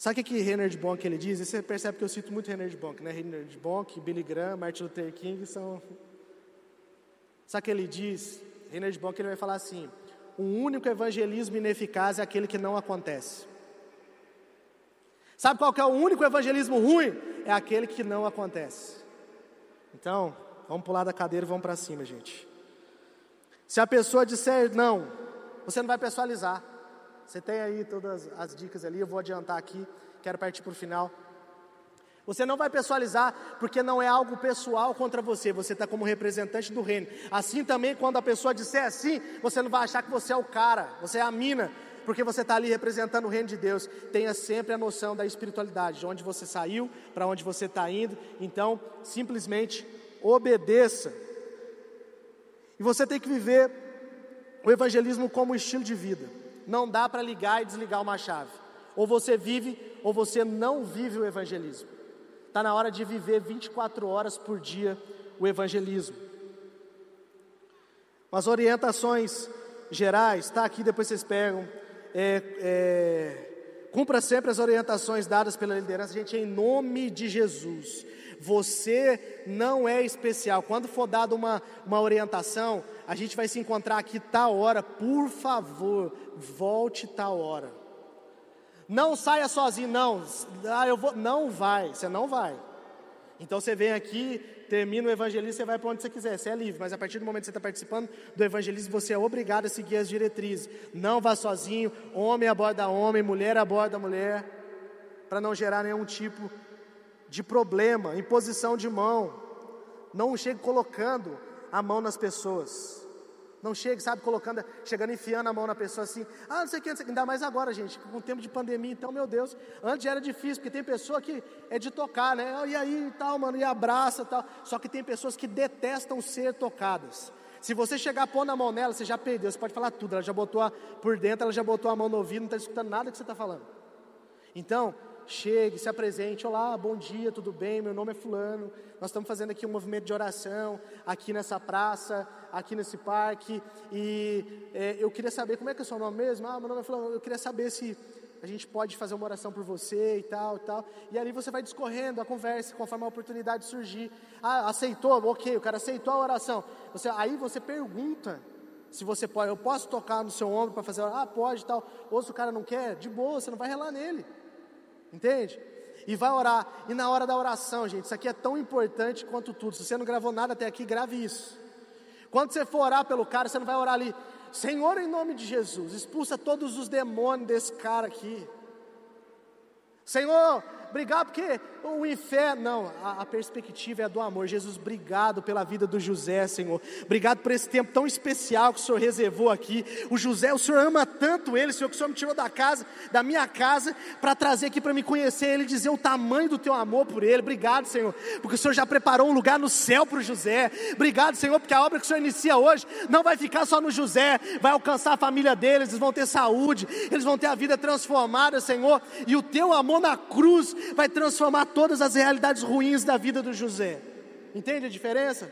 Sabe o que, que Reinhard Bonk ele diz? E você percebe que eu cito muito Reinhard Bonk, né? Reinhard Bonk, Billy Graham, Martin Luther King são. Sabe o que ele diz? Reinhard Bonk ele vai falar assim: o único evangelismo ineficaz é aquele que não acontece. Sabe qual que é o único evangelismo ruim? É aquele que não acontece. Então, vamos pular da cadeira e vamos para cima, gente. Se a pessoa disser não, você não vai pessoalizar. Você tem aí todas as dicas ali, eu vou adiantar aqui, quero partir para o final. Você não vai pessoalizar porque não é algo pessoal contra você, você está como representante do reino. Assim também, quando a pessoa disser assim, você não vai achar que você é o cara, você é a mina, porque você está ali representando o reino de Deus. Tenha sempre a noção da espiritualidade, de onde você saiu, para onde você está indo. Então, simplesmente obedeça. E você tem que viver o evangelismo como estilo de vida. Não dá para ligar e desligar uma chave. Ou você vive, ou você não vive o evangelismo. Está na hora de viver 24 horas por dia o evangelismo. As orientações gerais, está aqui, depois vocês pegam é, é, cumpra sempre as orientações dadas pela liderança, gente, em nome de Jesus. Você não é especial. Quando for dada uma, uma orientação, a gente vai se encontrar aqui tal hora, por favor, volte tal hora. Não saia sozinho, não. Ah, eu vou. Não vai, você não vai. Então você vem aqui, termina o evangelismo, você vai para onde você quiser, você é livre, mas a partir do momento que você está participando do evangelismo, você é obrigado a seguir as diretrizes. Não vá sozinho, homem aborda homem, mulher aborda mulher, para não gerar nenhum tipo de problema, imposição de mão. Não chegue colocando a mão nas pessoas. Não chegue, sabe, colocando, chegando, enfiando a mão na pessoa assim, ah, não sei o que, não sei o que, ainda mais agora, gente, com o tempo de pandemia, então, meu Deus, antes era difícil, porque tem pessoa que é de tocar, né, e aí e tal, mano, e abraça tal, só que tem pessoas que detestam ser tocadas. Se você chegar pôr na mão nela, você já perdeu, você pode falar tudo, ela já botou a, por dentro, ela já botou a mão no ouvido, não está escutando nada que você está falando. Então, chegue, se apresente, olá, bom dia, tudo bem? Meu nome é fulano. Nós estamos fazendo aqui um movimento de oração aqui nessa praça, aqui nesse parque. E é, eu queria saber como é que é o seu nome mesmo? Ah, meu nome é fulano. Eu queria saber se a gente pode fazer uma oração por você e tal, e tal. E ali você vai discorrendo a conversa conforme a oportunidade surgir. Ah, aceitou? Ok, o cara aceitou a oração. Você, aí você pergunta se você pode, eu posso tocar no seu ombro para fazer, ah, pode tal. Ou se o cara não quer, de boa, você não vai relar nele. Entende? E vai orar. E na hora da oração, gente, isso aqui é tão importante quanto tudo. Se você não gravou nada até aqui, grave isso. Quando você for orar pelo cara, você não vai orar ali, Senhor, em nome de Jesus, expulsa todos os demônios desse cara aqui. Senhor, obrigado porque o inferno, não, a, a, perspectiva é do amor. Jesus, obrigado pela vida do José, Senhor. Obrigado por esse tempo tão especial que o Senhor reservou aqui. O José, o Senhor ama tanto ele, Senhor, que o Senhor me tirou da casa, da minha casa, para trazer aqui para me conhecer ele, dizer o tamanho do teu amor por ele. Obrigado, Senhor, porque o Senhor já preparou um lugar no céu para o José. Obrigado, Senhor, porque a obra que o Senhor inicia hoje não vai ficar só no José, vai alcançar a família deles, eles vão ter saúde, eles vão ter a vida transformada, Senhor, e o teu amor na cruz vai transformar todas as realidades ruins da vida do José. Entende a diferença?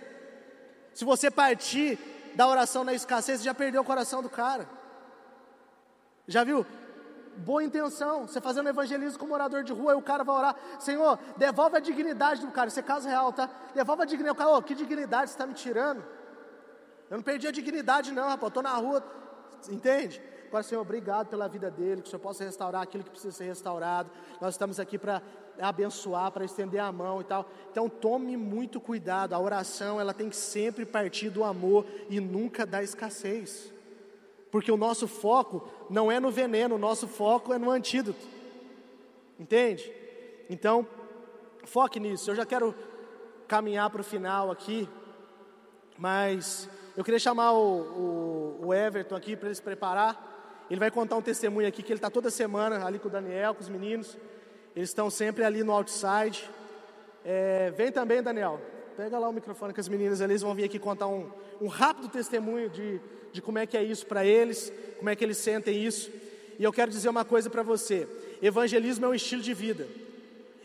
Se você partir da oração na escassez, você já perdeu o coração do cara. Já viu? Boa intenção, você fazendo evangelismo com morador de rua, e o cara vai orar, Senhor, devolve a dignidade do cara, isso é caso real, tá? Devolve a dignidade, o cara, oh, que dignidade você está me tirando? Eu não perdi a dignidade não, rapaz, estou na rua, entende? Agora, Senhor, obrigado pela vida dele, que o Senhor possa restaurar aquilo que precisa ser restaurado. Nós estamos aqui para abençoar, para estender a mão e tal. Então, tome muito cuidado. A oração, ela tem que sempre partir do amor e nunca da escassez. Porque o nosso foco não é no veneno, o nosso foco é no antídoto. Entende? Então, foque nisso. Eu já quero caminhar para o final aqui, mas eu queria chamar o, o, o Everton aqui para ele se preparar. Ele vai contar um testemunho aqui que ele está toda semana ali com o Daniel, com os meninos. Eles estão sempre ali no outside. É, vem também, Daniel. Pega lá o microfone com as meninas eles vão vir aqui contar um, um rápido testemunho de, de como é que é isso para eles, como é que eles sentem isso. E eu quero dizer uma coisa para você: evangelismo é um estilo de vida,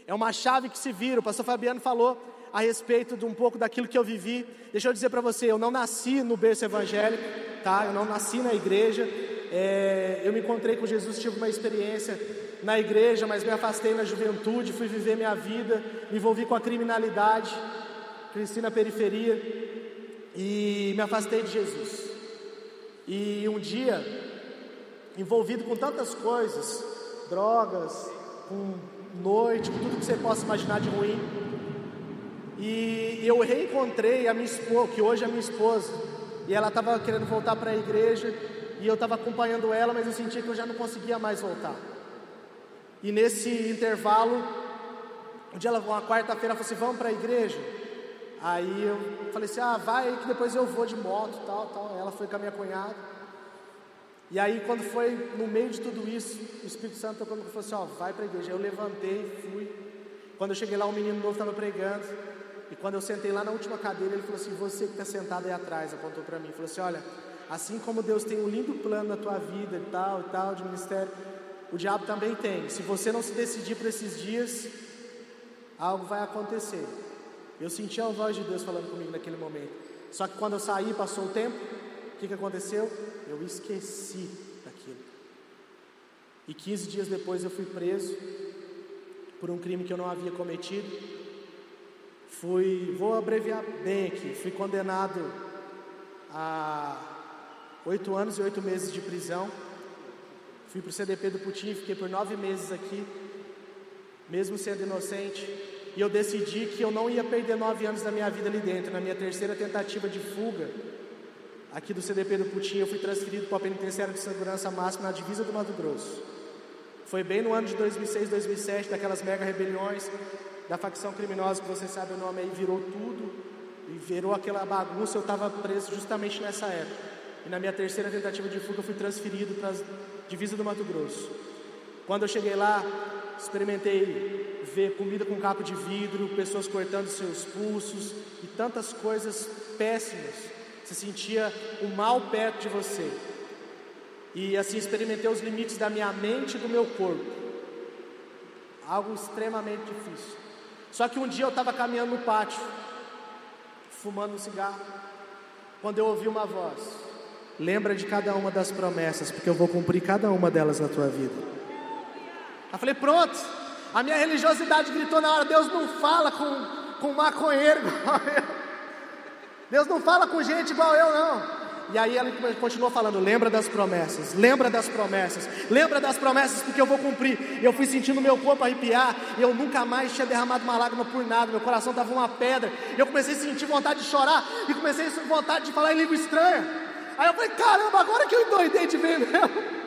é uma chave que se vira. O pastor Fabiano falou a respeito de um pouco daquilo que eu vivi. Deixa eu dizer para você: eu não nasci no berço evangélico, tá? Eu não nasci na igreja, é, eu me encontrei com Jesus, tive uma experiência na igreja, mas me afastei na juventude, fui viver minha vida, me envolvi com a criminalidade, cresci na periferia e me afastei de Jesus. E um dia, envolvido com tantas coisas, drogas, com noite, com tudo que você possa imaginar de ruim, e eu reencontrei a minha esposa, que hoje é minha esposa, e ela estava querendo voltar para a igreja, e eu estava acompanhando ela, mas eu sentia que eu já não conseguia mais voltar. E nesse intervalo, um dia, uma quarta-feira, ela falou assim: Vamos para a igreja? Aí eu falei assim: Ah, vai que depois eu vou de moto, tal, tal. Ela foi com a minha cunhada. E aí, quando foi no meio de tudo isso, o Espírito Santo tocou e falou assim: Ó, vai para a igreja. Eu levantei, fui. Quando eu cheguei lá, um menino novo estava pregando. E quando eu sentei lá na última cadeira, ele falou assim: Você que está sentado aí atrás, apontou para mim, falou assim: Olha Assim como Deus tem um lindo plano na tua vida e tal e tal de ministério, o diabo também tem. Se você não se decidir para esses dias, algo vai acontecer. Eu senti a voz de Deus falando comigo naquele momento. Só que quando eu saí, passou o tempo, o que, que aconteceu? Eu esqueci daquilo. E 15 dias depois eu fui preso por um crime que eu não havia cometido. Fui, vou abreviar bem aqui, fui condenado a oito anos e oito meses de prisão. Fui para o CDP do Putin, fiquei por nove meses aqui, mesmo sendo inocente. E eu decidi que eu não ia perder nove anos da minha vida ali dentro. Na minha terceira tentativa de fuga, aqui do CDP do Putin, eu fui transferido para a penitenciária de segurança máxima na divisa do Mato Grosso. Foi bem no ano de 2006, 2007, daquelas mega rebeliões da facção criminosa que você sabe o nome aí, virou tudo e virou aquela bagunça. Eu estava preso justamente nessa época. E na minha terceira tentativa de fuga, eu fui transferido para a divisa do Mato Grosso. Quando eu cheguei lá, experimentei ver comida com caco de vidro, pessoas cortando seus pulsos e tantas coisas péssimas. Você sentia o mal perto de você. E assim experimentei os limites da minha mente e do meu corpo. Algo extremamente difícil. Só que um dia eu estava caminhando no pátio, fumando um cigarro, quando eu ouvi uma voz. Lembra de cada uma das promessas, porque eu vou cumprir cada uma delas na tua vida. Eu falei, pronto. A minha religiosidade gritou na hora: Deus não fala com, com maconheiro <laughs> igual eu. Deus não fala com gente igual eu, não. E aí ela continuou falando: lembra das promessas, lembra das promessas, lembra das promessas, porque eu vou cumprir. Eu fui sentindo meu corpo arrepiar, eu nunca mais tinha derramado uma lágrima por nada, meu coração estava uma pedra. Eu comecei a sentir vontade de chorar, e comecei a sentir vontade de falar em língua estranha. Aí eu falei, caramba, agora que eu endoidei de ver mesmo.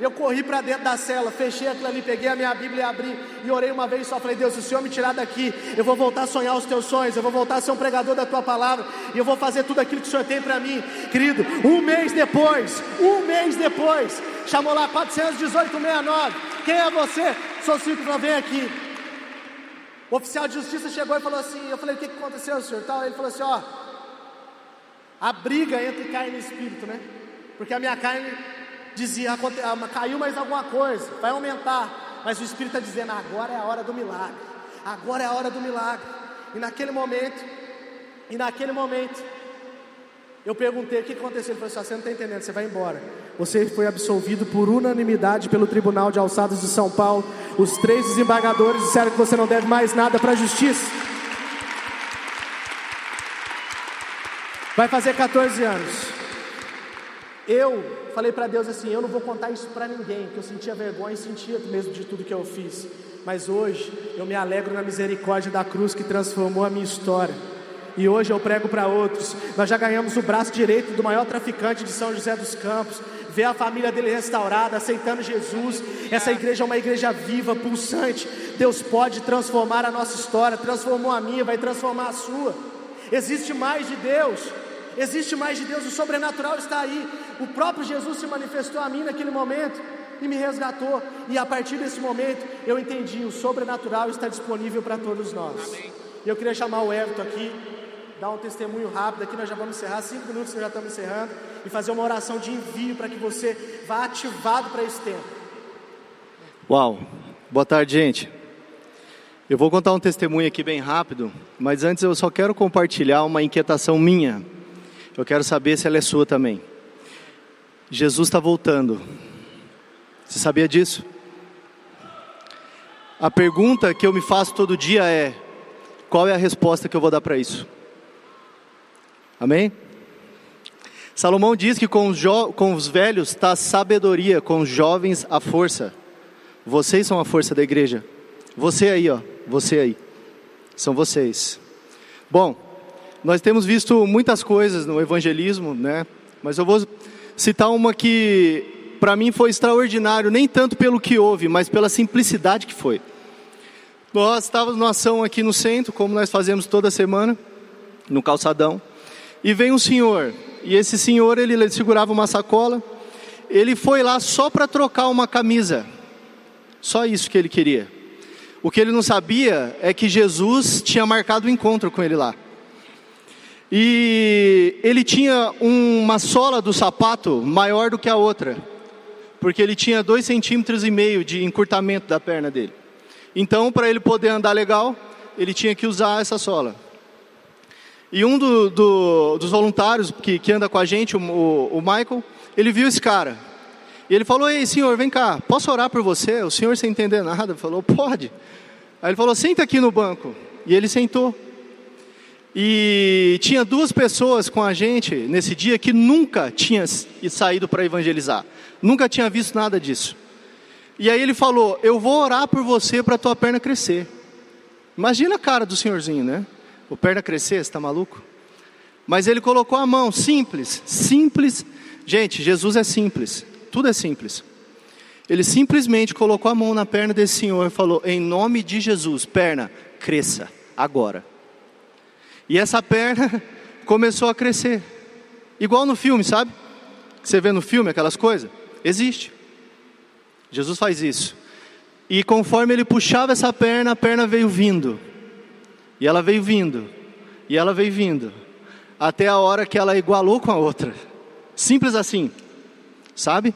Eu corri para dentro da cela, fechei aquilo ali, peguei a minha Bíblia e abri e orei uma vez só. Falei, Deus, se o Senhor me tirar daqui, eu vou voltar a sonhar os teus sonhos, eu vou voltar a ser um pregador da tua palavra e eu vou fazer tudo aquilo que o Senhor tem para mim, querido. Um mês depois, um mês depois, chamou lá 41869. Quem é você? Sou Círculo, vem aqui. O oficial de justiça chegou e falou assim: Eu falei, o que aconteceu, senhor? Tal. Ele falou assim: Ó, a briga entre carne e espírito, né? Porque a minha carne dizia, ah, caiu mais alguma coisa, vai aumentar. Mas o Espírito está dizendo, agora é a hora do milagre. Agora é a hora do milagre. E naquele momento, e naquele momento, eu perguntei o que aconteceu. Ele falou assim: ah, você não está entendendo, você vai embora. Você foi absolvido por unanimidade pelo Tribunal de Alçados de São Paulo. Os três desembargadores disseram que você não deve mais nada para a justiça. Vai fazer 14 anos. Eu falei para Deus assim: eu não vou contar isso para ninguém, que eu sentia vergonha e sentia mesmo de tudo que eu fiz. Mas hoje eu me alegro na misericórdia da cruz que transformou a minha história. E hoje eu prego para outros. Nós já ganhamos o braço direito do maior traficante de São José dos Campos. Ver a família dele restaurada, aceitando Jesus. Essa igreja é uma igreja viva, pulsante. Deus pode transformar a nossa história. Transformou a minha, vai transformar a sua. Existe mais de Deus. Existe mais de Deus, o sobrenatural está aí. O próprio Jesus se manifestou a mim naquele momento e me resgatou. E a partir desse momento eu entendi: o sobrenatural está disponível para todos nós. Amém. E eu queria chamar o Everton aqui, dar um testemunho rápido. Aqui nós já vamos encerrar, cinco minutos nós já estamos encerrando. E fazer uma oração de envio para que você vá ativado para esse tempo. Uau! Boa tarde, gente. Eu vou contar um testemunho aqui bem rápido, mas antes eu só quero compartilhar uma inquietação minha eu quero saber se ela é sua também. Jesus está voltando. Você sabia disso? A pergunta que eu me faço todo dia é: qual é a resposta que eu vou dar para isso? Amém? Salomão diz que com os, com os velhos está a sabedoria, com os jovens a força. Vocês são a força da igreja. Você aí, ó, você aí. São vocês. Bom, nós temos visto muitas coisas no evangelismo, né? Mas eu vou citar uma que para mim foi extraordinário, nem tanto pelo que houve, mas pela simplicidade que foi. Nós estávamos numa ação aqui no centro, como nós fazemos toda semana, no calçadão, e vem um senhor, e esse senhor ele segurava uma sacola, ele foi lá só para trocar uma camisa, só isso que ele queria. O que ele não sabia é que Jesus tinha marcado o um encontro com ele lá. E ele tinha uma sola do sapato maior do que a outra, porque ele tinha dois centímetros e meio de encurtamento da perna dele. Então, para ele poder andar legal, ele tinha que usar essa sola. E um do, do, dos voluntários que, que, anda com a gente, o, o, Michael, ele viu esse cara. E ele falou: Ei, senhor, vem cá, posso orar por você? O senhor sem entender nada falou: Pode. Aí ele falou: Senta aqui no banco. E ele sentou. E tinha duas pessoas com a gente nesse dia que nunca tinha saído para evangelizar, nunca tinha visto nada disso. E aí ele falou: Eu vou orar por você para tua perna crescer. Imagina a cara do senhorzinho, né? O perna crescer, você está maluco? Mas ele colocou a mão, simples, simples. Gente, Jesus é simples, tudo é simples. Ele simplesmente colocou a mão na perna desse senhor e falou: Em nome de Jesus, perna, cresça agora. E essa perna começou a crescer. Igual no filme, sabe? Você vê no filme aquelas coisas? Existe. Jesus faz isso. E conforme ele puxava essa perna, a perna veio vindo. E ela veio vindo. E ela veio vindo. Até a hora que ela igualou com a outra. Simples assim. Sabe?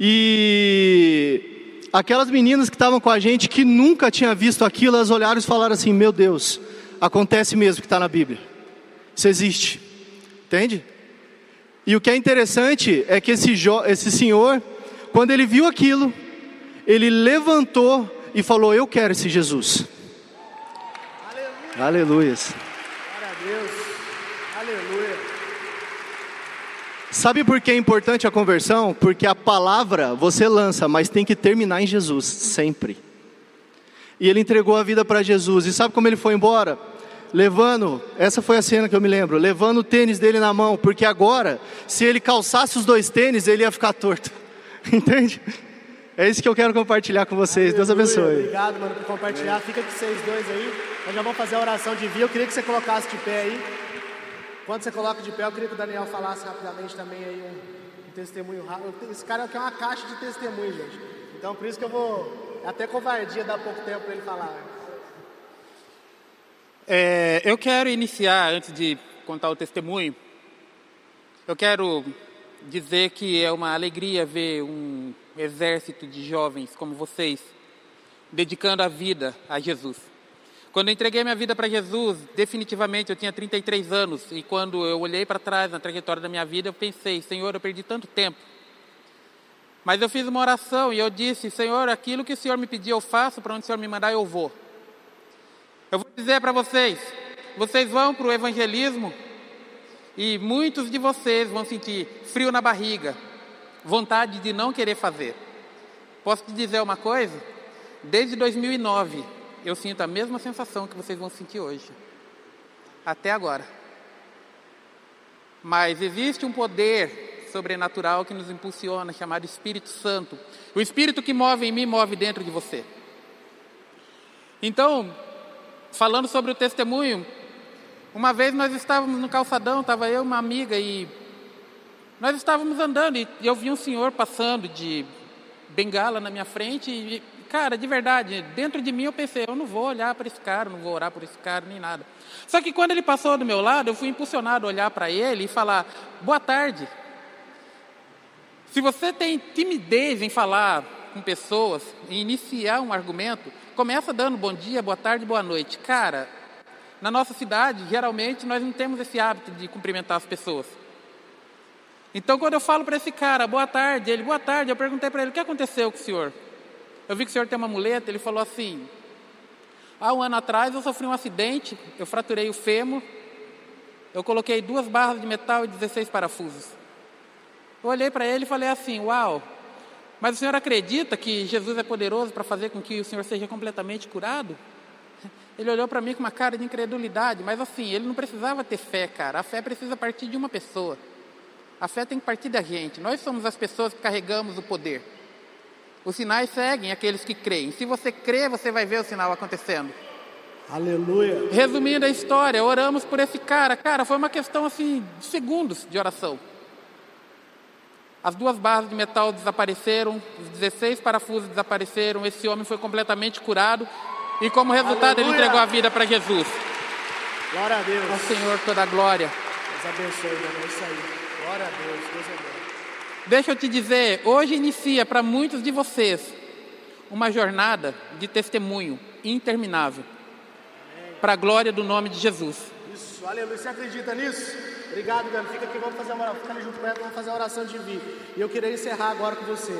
E aquelas meninas que estavam com a gente que nunca tinham visto aquilo, elas olharam e falaram assim: Meu Deus, Acontece mesmo que está na Bíblia. Isso existe. Entende? E o que é interessante é que esse, esse senhor, quando ele viu aquilo, ele levantou e falou: Eu quero esse Jesus. Aleluia. Aleluias. Glória a Deus. Aleluia. Sabe por que é importante a conversão? Porque a palavra você lança, mas tem que terminar em Jesus, sempre. E ele entregou a vida para Jesus. E sabe como ele foi embora? Levando, essa foi a cena que eu me lembro, levando o tênis dele na mão, porque agora, se ele calçasse os dois tênis, ele ia ficar torto. <laughs> Entende? É isso que eu quero compartilhar com vocês. Deus abençoe. Obrigado, mano, por compartilhar. Fica com vocês dois aí. Nós já vamos fazer a oração de via. Eu queria que você colocasse de pé aí. Quando você coloca de pé, eu queria que o Daniel falasse rapidamente também aí um, um testemunho rápido. Esse cara aqui é uma caixa de testemunho, gente. Então, por isso que eu vou. É até covardia dar pouco tempo para ele falar. É, eu quero iniciar, antes de contar o testemunho, eu quero dizer que é uma alegria ver um exército de jovens como vocês dedicando a vida a Jesus. Quando eu entreguei minha vida para Jesus, definitivamente eu tinha 33 anos e quando eu olhei para trás na trajetória da minha vida, eu pensei, Senhor, eu perdi tanto tempo. Mas eu fiz uma oração e eu disse, Senhor, aquilo que o Senhor me pediu eu faço, para onde o Senhor me mandar eu vou. Eu vou dizer para vocês, vocês vão para o evangelismo e muitos de vocês vão sentir frio na barriga, vontade de não querer fazer. Posso te dizer uma coisa? Desde 2009, eu sinto a mesma sensação que vocês vão sentir hoje. Até agora. Mas existe um poder sobrenatural que nos impulsiona, chamado Espírito Santo. O Espírito que move em mim, move dentro de você. Então, falando sobre o testemunho, uma vez nós estávamos no calçadão, estava eu e uma amiga e nós estávamos andando e eu vi um senhor passando de bengala na minha frente e, cara, de verdade, dentro de mim eu pensei, eu não vou olhar para esse cara, não vou orar por esse cara, nem nada. Só que quando ele passou do meu lado, eu fui impulsionado a olhar para ele e falar, boa tarde. Se você tem timidez em falar com pessoas, em iniciar um argumento, começa dando bom dia, boa tarde, boa noite. Cara, na nossa cidade, geralmente, nós não temos esse hábito de cumprimentar as pessoas. Então, quando eu falo para esse cara, boa tarde, ele, boa tarde, eu perguntei para ele, o que aconteceu com o senhor? Eu vi que o senhor tem uma muleta, ele falou assim, há um ano atrás eu sofri um acidente, eu fraturei o fêmur, eu coloquei duas barras de metal e 16 parafusos. Eu olhei para ele e falei assim, uau, mas o senhor acredita que Jesus é poderoso para fazer com que o senhor seja completamente curado? Ele olhou para mim com uma cara de incredulidade, mas assim, ele não precisava ter fé, cara. A fé precisa partir de uma pessoa. A fé tem que partir da gente. Nós somos as pessoas que carregamos o poder. Os sinais seguem aqueles que creem. Se você crê, você vai ver o sinal acontecendo. Aleluia. Resumindo a história, oramos por esse cara. Cara, foi uma questão assim de segundos de oração. As duas barras de metal desapareceram, os 16 parafusos desapareceram. Esse homem foi completamente curado e, como resultado, Aleluia. ele entregou a vida para Jesus. Glória a Deus. Ao Senhor toda a glória. Deus abençoe, meu irmão. Isso aí. Glória a Deus. Deus é bom. Deixa eu te dizer, hoje inicia para muitos de vocês uma jornada de testemunho interminável para a glória do nome de Jesus. Isso, aleluia. Você acredita nisso? Obrigado, Dani. Fica aqui, vamos fazer uma oração. Fica ali junto com ela, vamos fazer a oração de vir. E eu queria encerrar agora com você.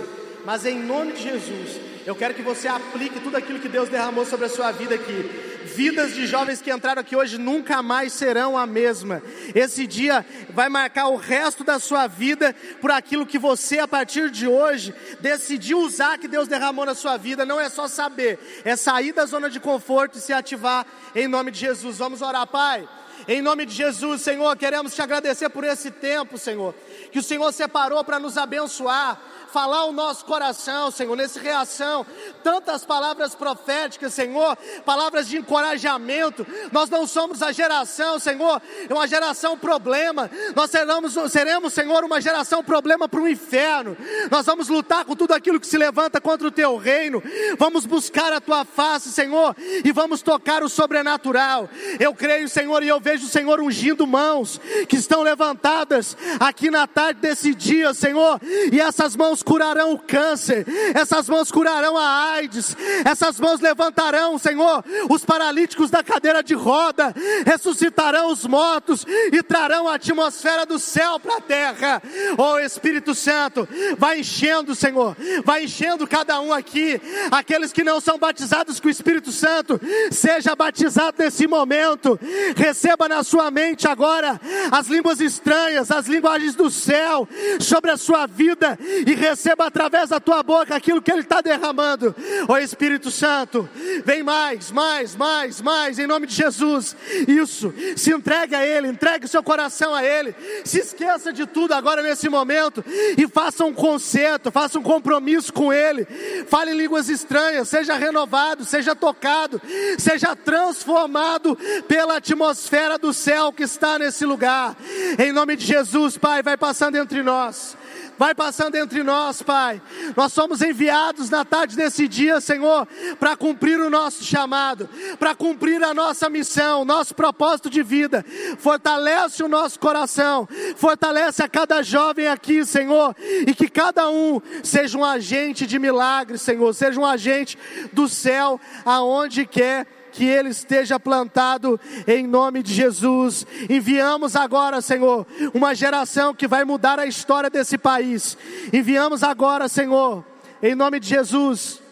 Mas em nome de Jesus, eu quero que você aplique tudo aquilo que Deus derramou sobre a sua vida aqui. Vidas de jovens que entraram aqui hoje nunca mais serão a mesma. Esse dia vai marcar o resto da sua vida por aquilo que você, a partir de hoje, decidiu usar que Deus derramou na sua vida. Não é só saber, é sair da zona de conforto e se ativar em nome de Jesus. Vamos orar, Pai. Em nome de Jesus, Senhor, queremos te agradecer por esse tempo, Senhor, que o Senhor separou para nos abençoar, falar o nosso coração, Senhor, nesse reação, tantas palavras proféticas, Senhor, palavras de encorajamento. Nós não somos a geração, Senhor, é uma geração problema. Nós seremos, seremos Senhor, uma geração problema para o inferno. Nós vamos lutar com tudo aquilo que se levanta contra o teu reino. Vamos buscar a tua face, Senhor, e vamos tocar o sobrenatural. Eu creio, Senhor, e eu vejo o Senhor ungindo mãos que estão levantadas aqui na tarde desse dia, Senhor, e essas mãos curarão o câncer, essas mãos curarão a AIDS, essas mãos levantarão, Senhor, os paralíticos da cadeira de roda, ressuscitarão os mortos e trarão a atmosfera do céu para a terra. Oh Espírito Santo, vai enchendo, Senhor, vai enchendo cada um aqui, aqueles que não são batizados com o Espírito Santo, seja batizado nesse momento, receba na sua mente agora as línguas estranhas, as linguagens do céu sobre a sua vida e receba através da tua boca aquilo que Ele está derramando. Ó Espírito Santo, vem mais, mais, mais, mais, em nome de Jesus. Isso, se entregue a Ele, entregue o seu coração a Ele. Se esqueça de tudo agora nesse momento e faça um concerto, faça um compromisso com Ele. Fale em línguas estranhas, seja renovado, seja tocado, seja transformado pela atmosfera do céu que está nesse lugar. Em nome de Jesus, Pai, vai passando entre nós vai passando entre nós, Pai. Nós somos enviados na tarde desse dia, Senhor, para cumprir o nosso chamado, para cumprir a nossa missão, nosso propósito de vida. Fortalece o nosso coração, fortalece a cada jovem aqui, Senhor, e que cada um seja um agente de milagre, Senhor, seja um agente do céu aonde quer que ele esteja plantado em nome de Jesus. Enviamos agora, Senhor, uma geração que vai mudar a história desse país. Enviamos agora, Senhor, em nome de Jesus.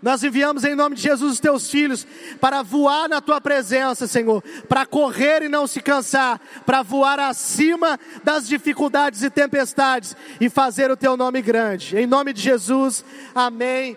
Nós enviamos em nome de Jesus os teus filhos para voar na tua presença, Senhor, para correr e não se cansar, para voar acima das dificuldades e tempestades e fazer o teu nome grande. Em nome de Jesus, amém.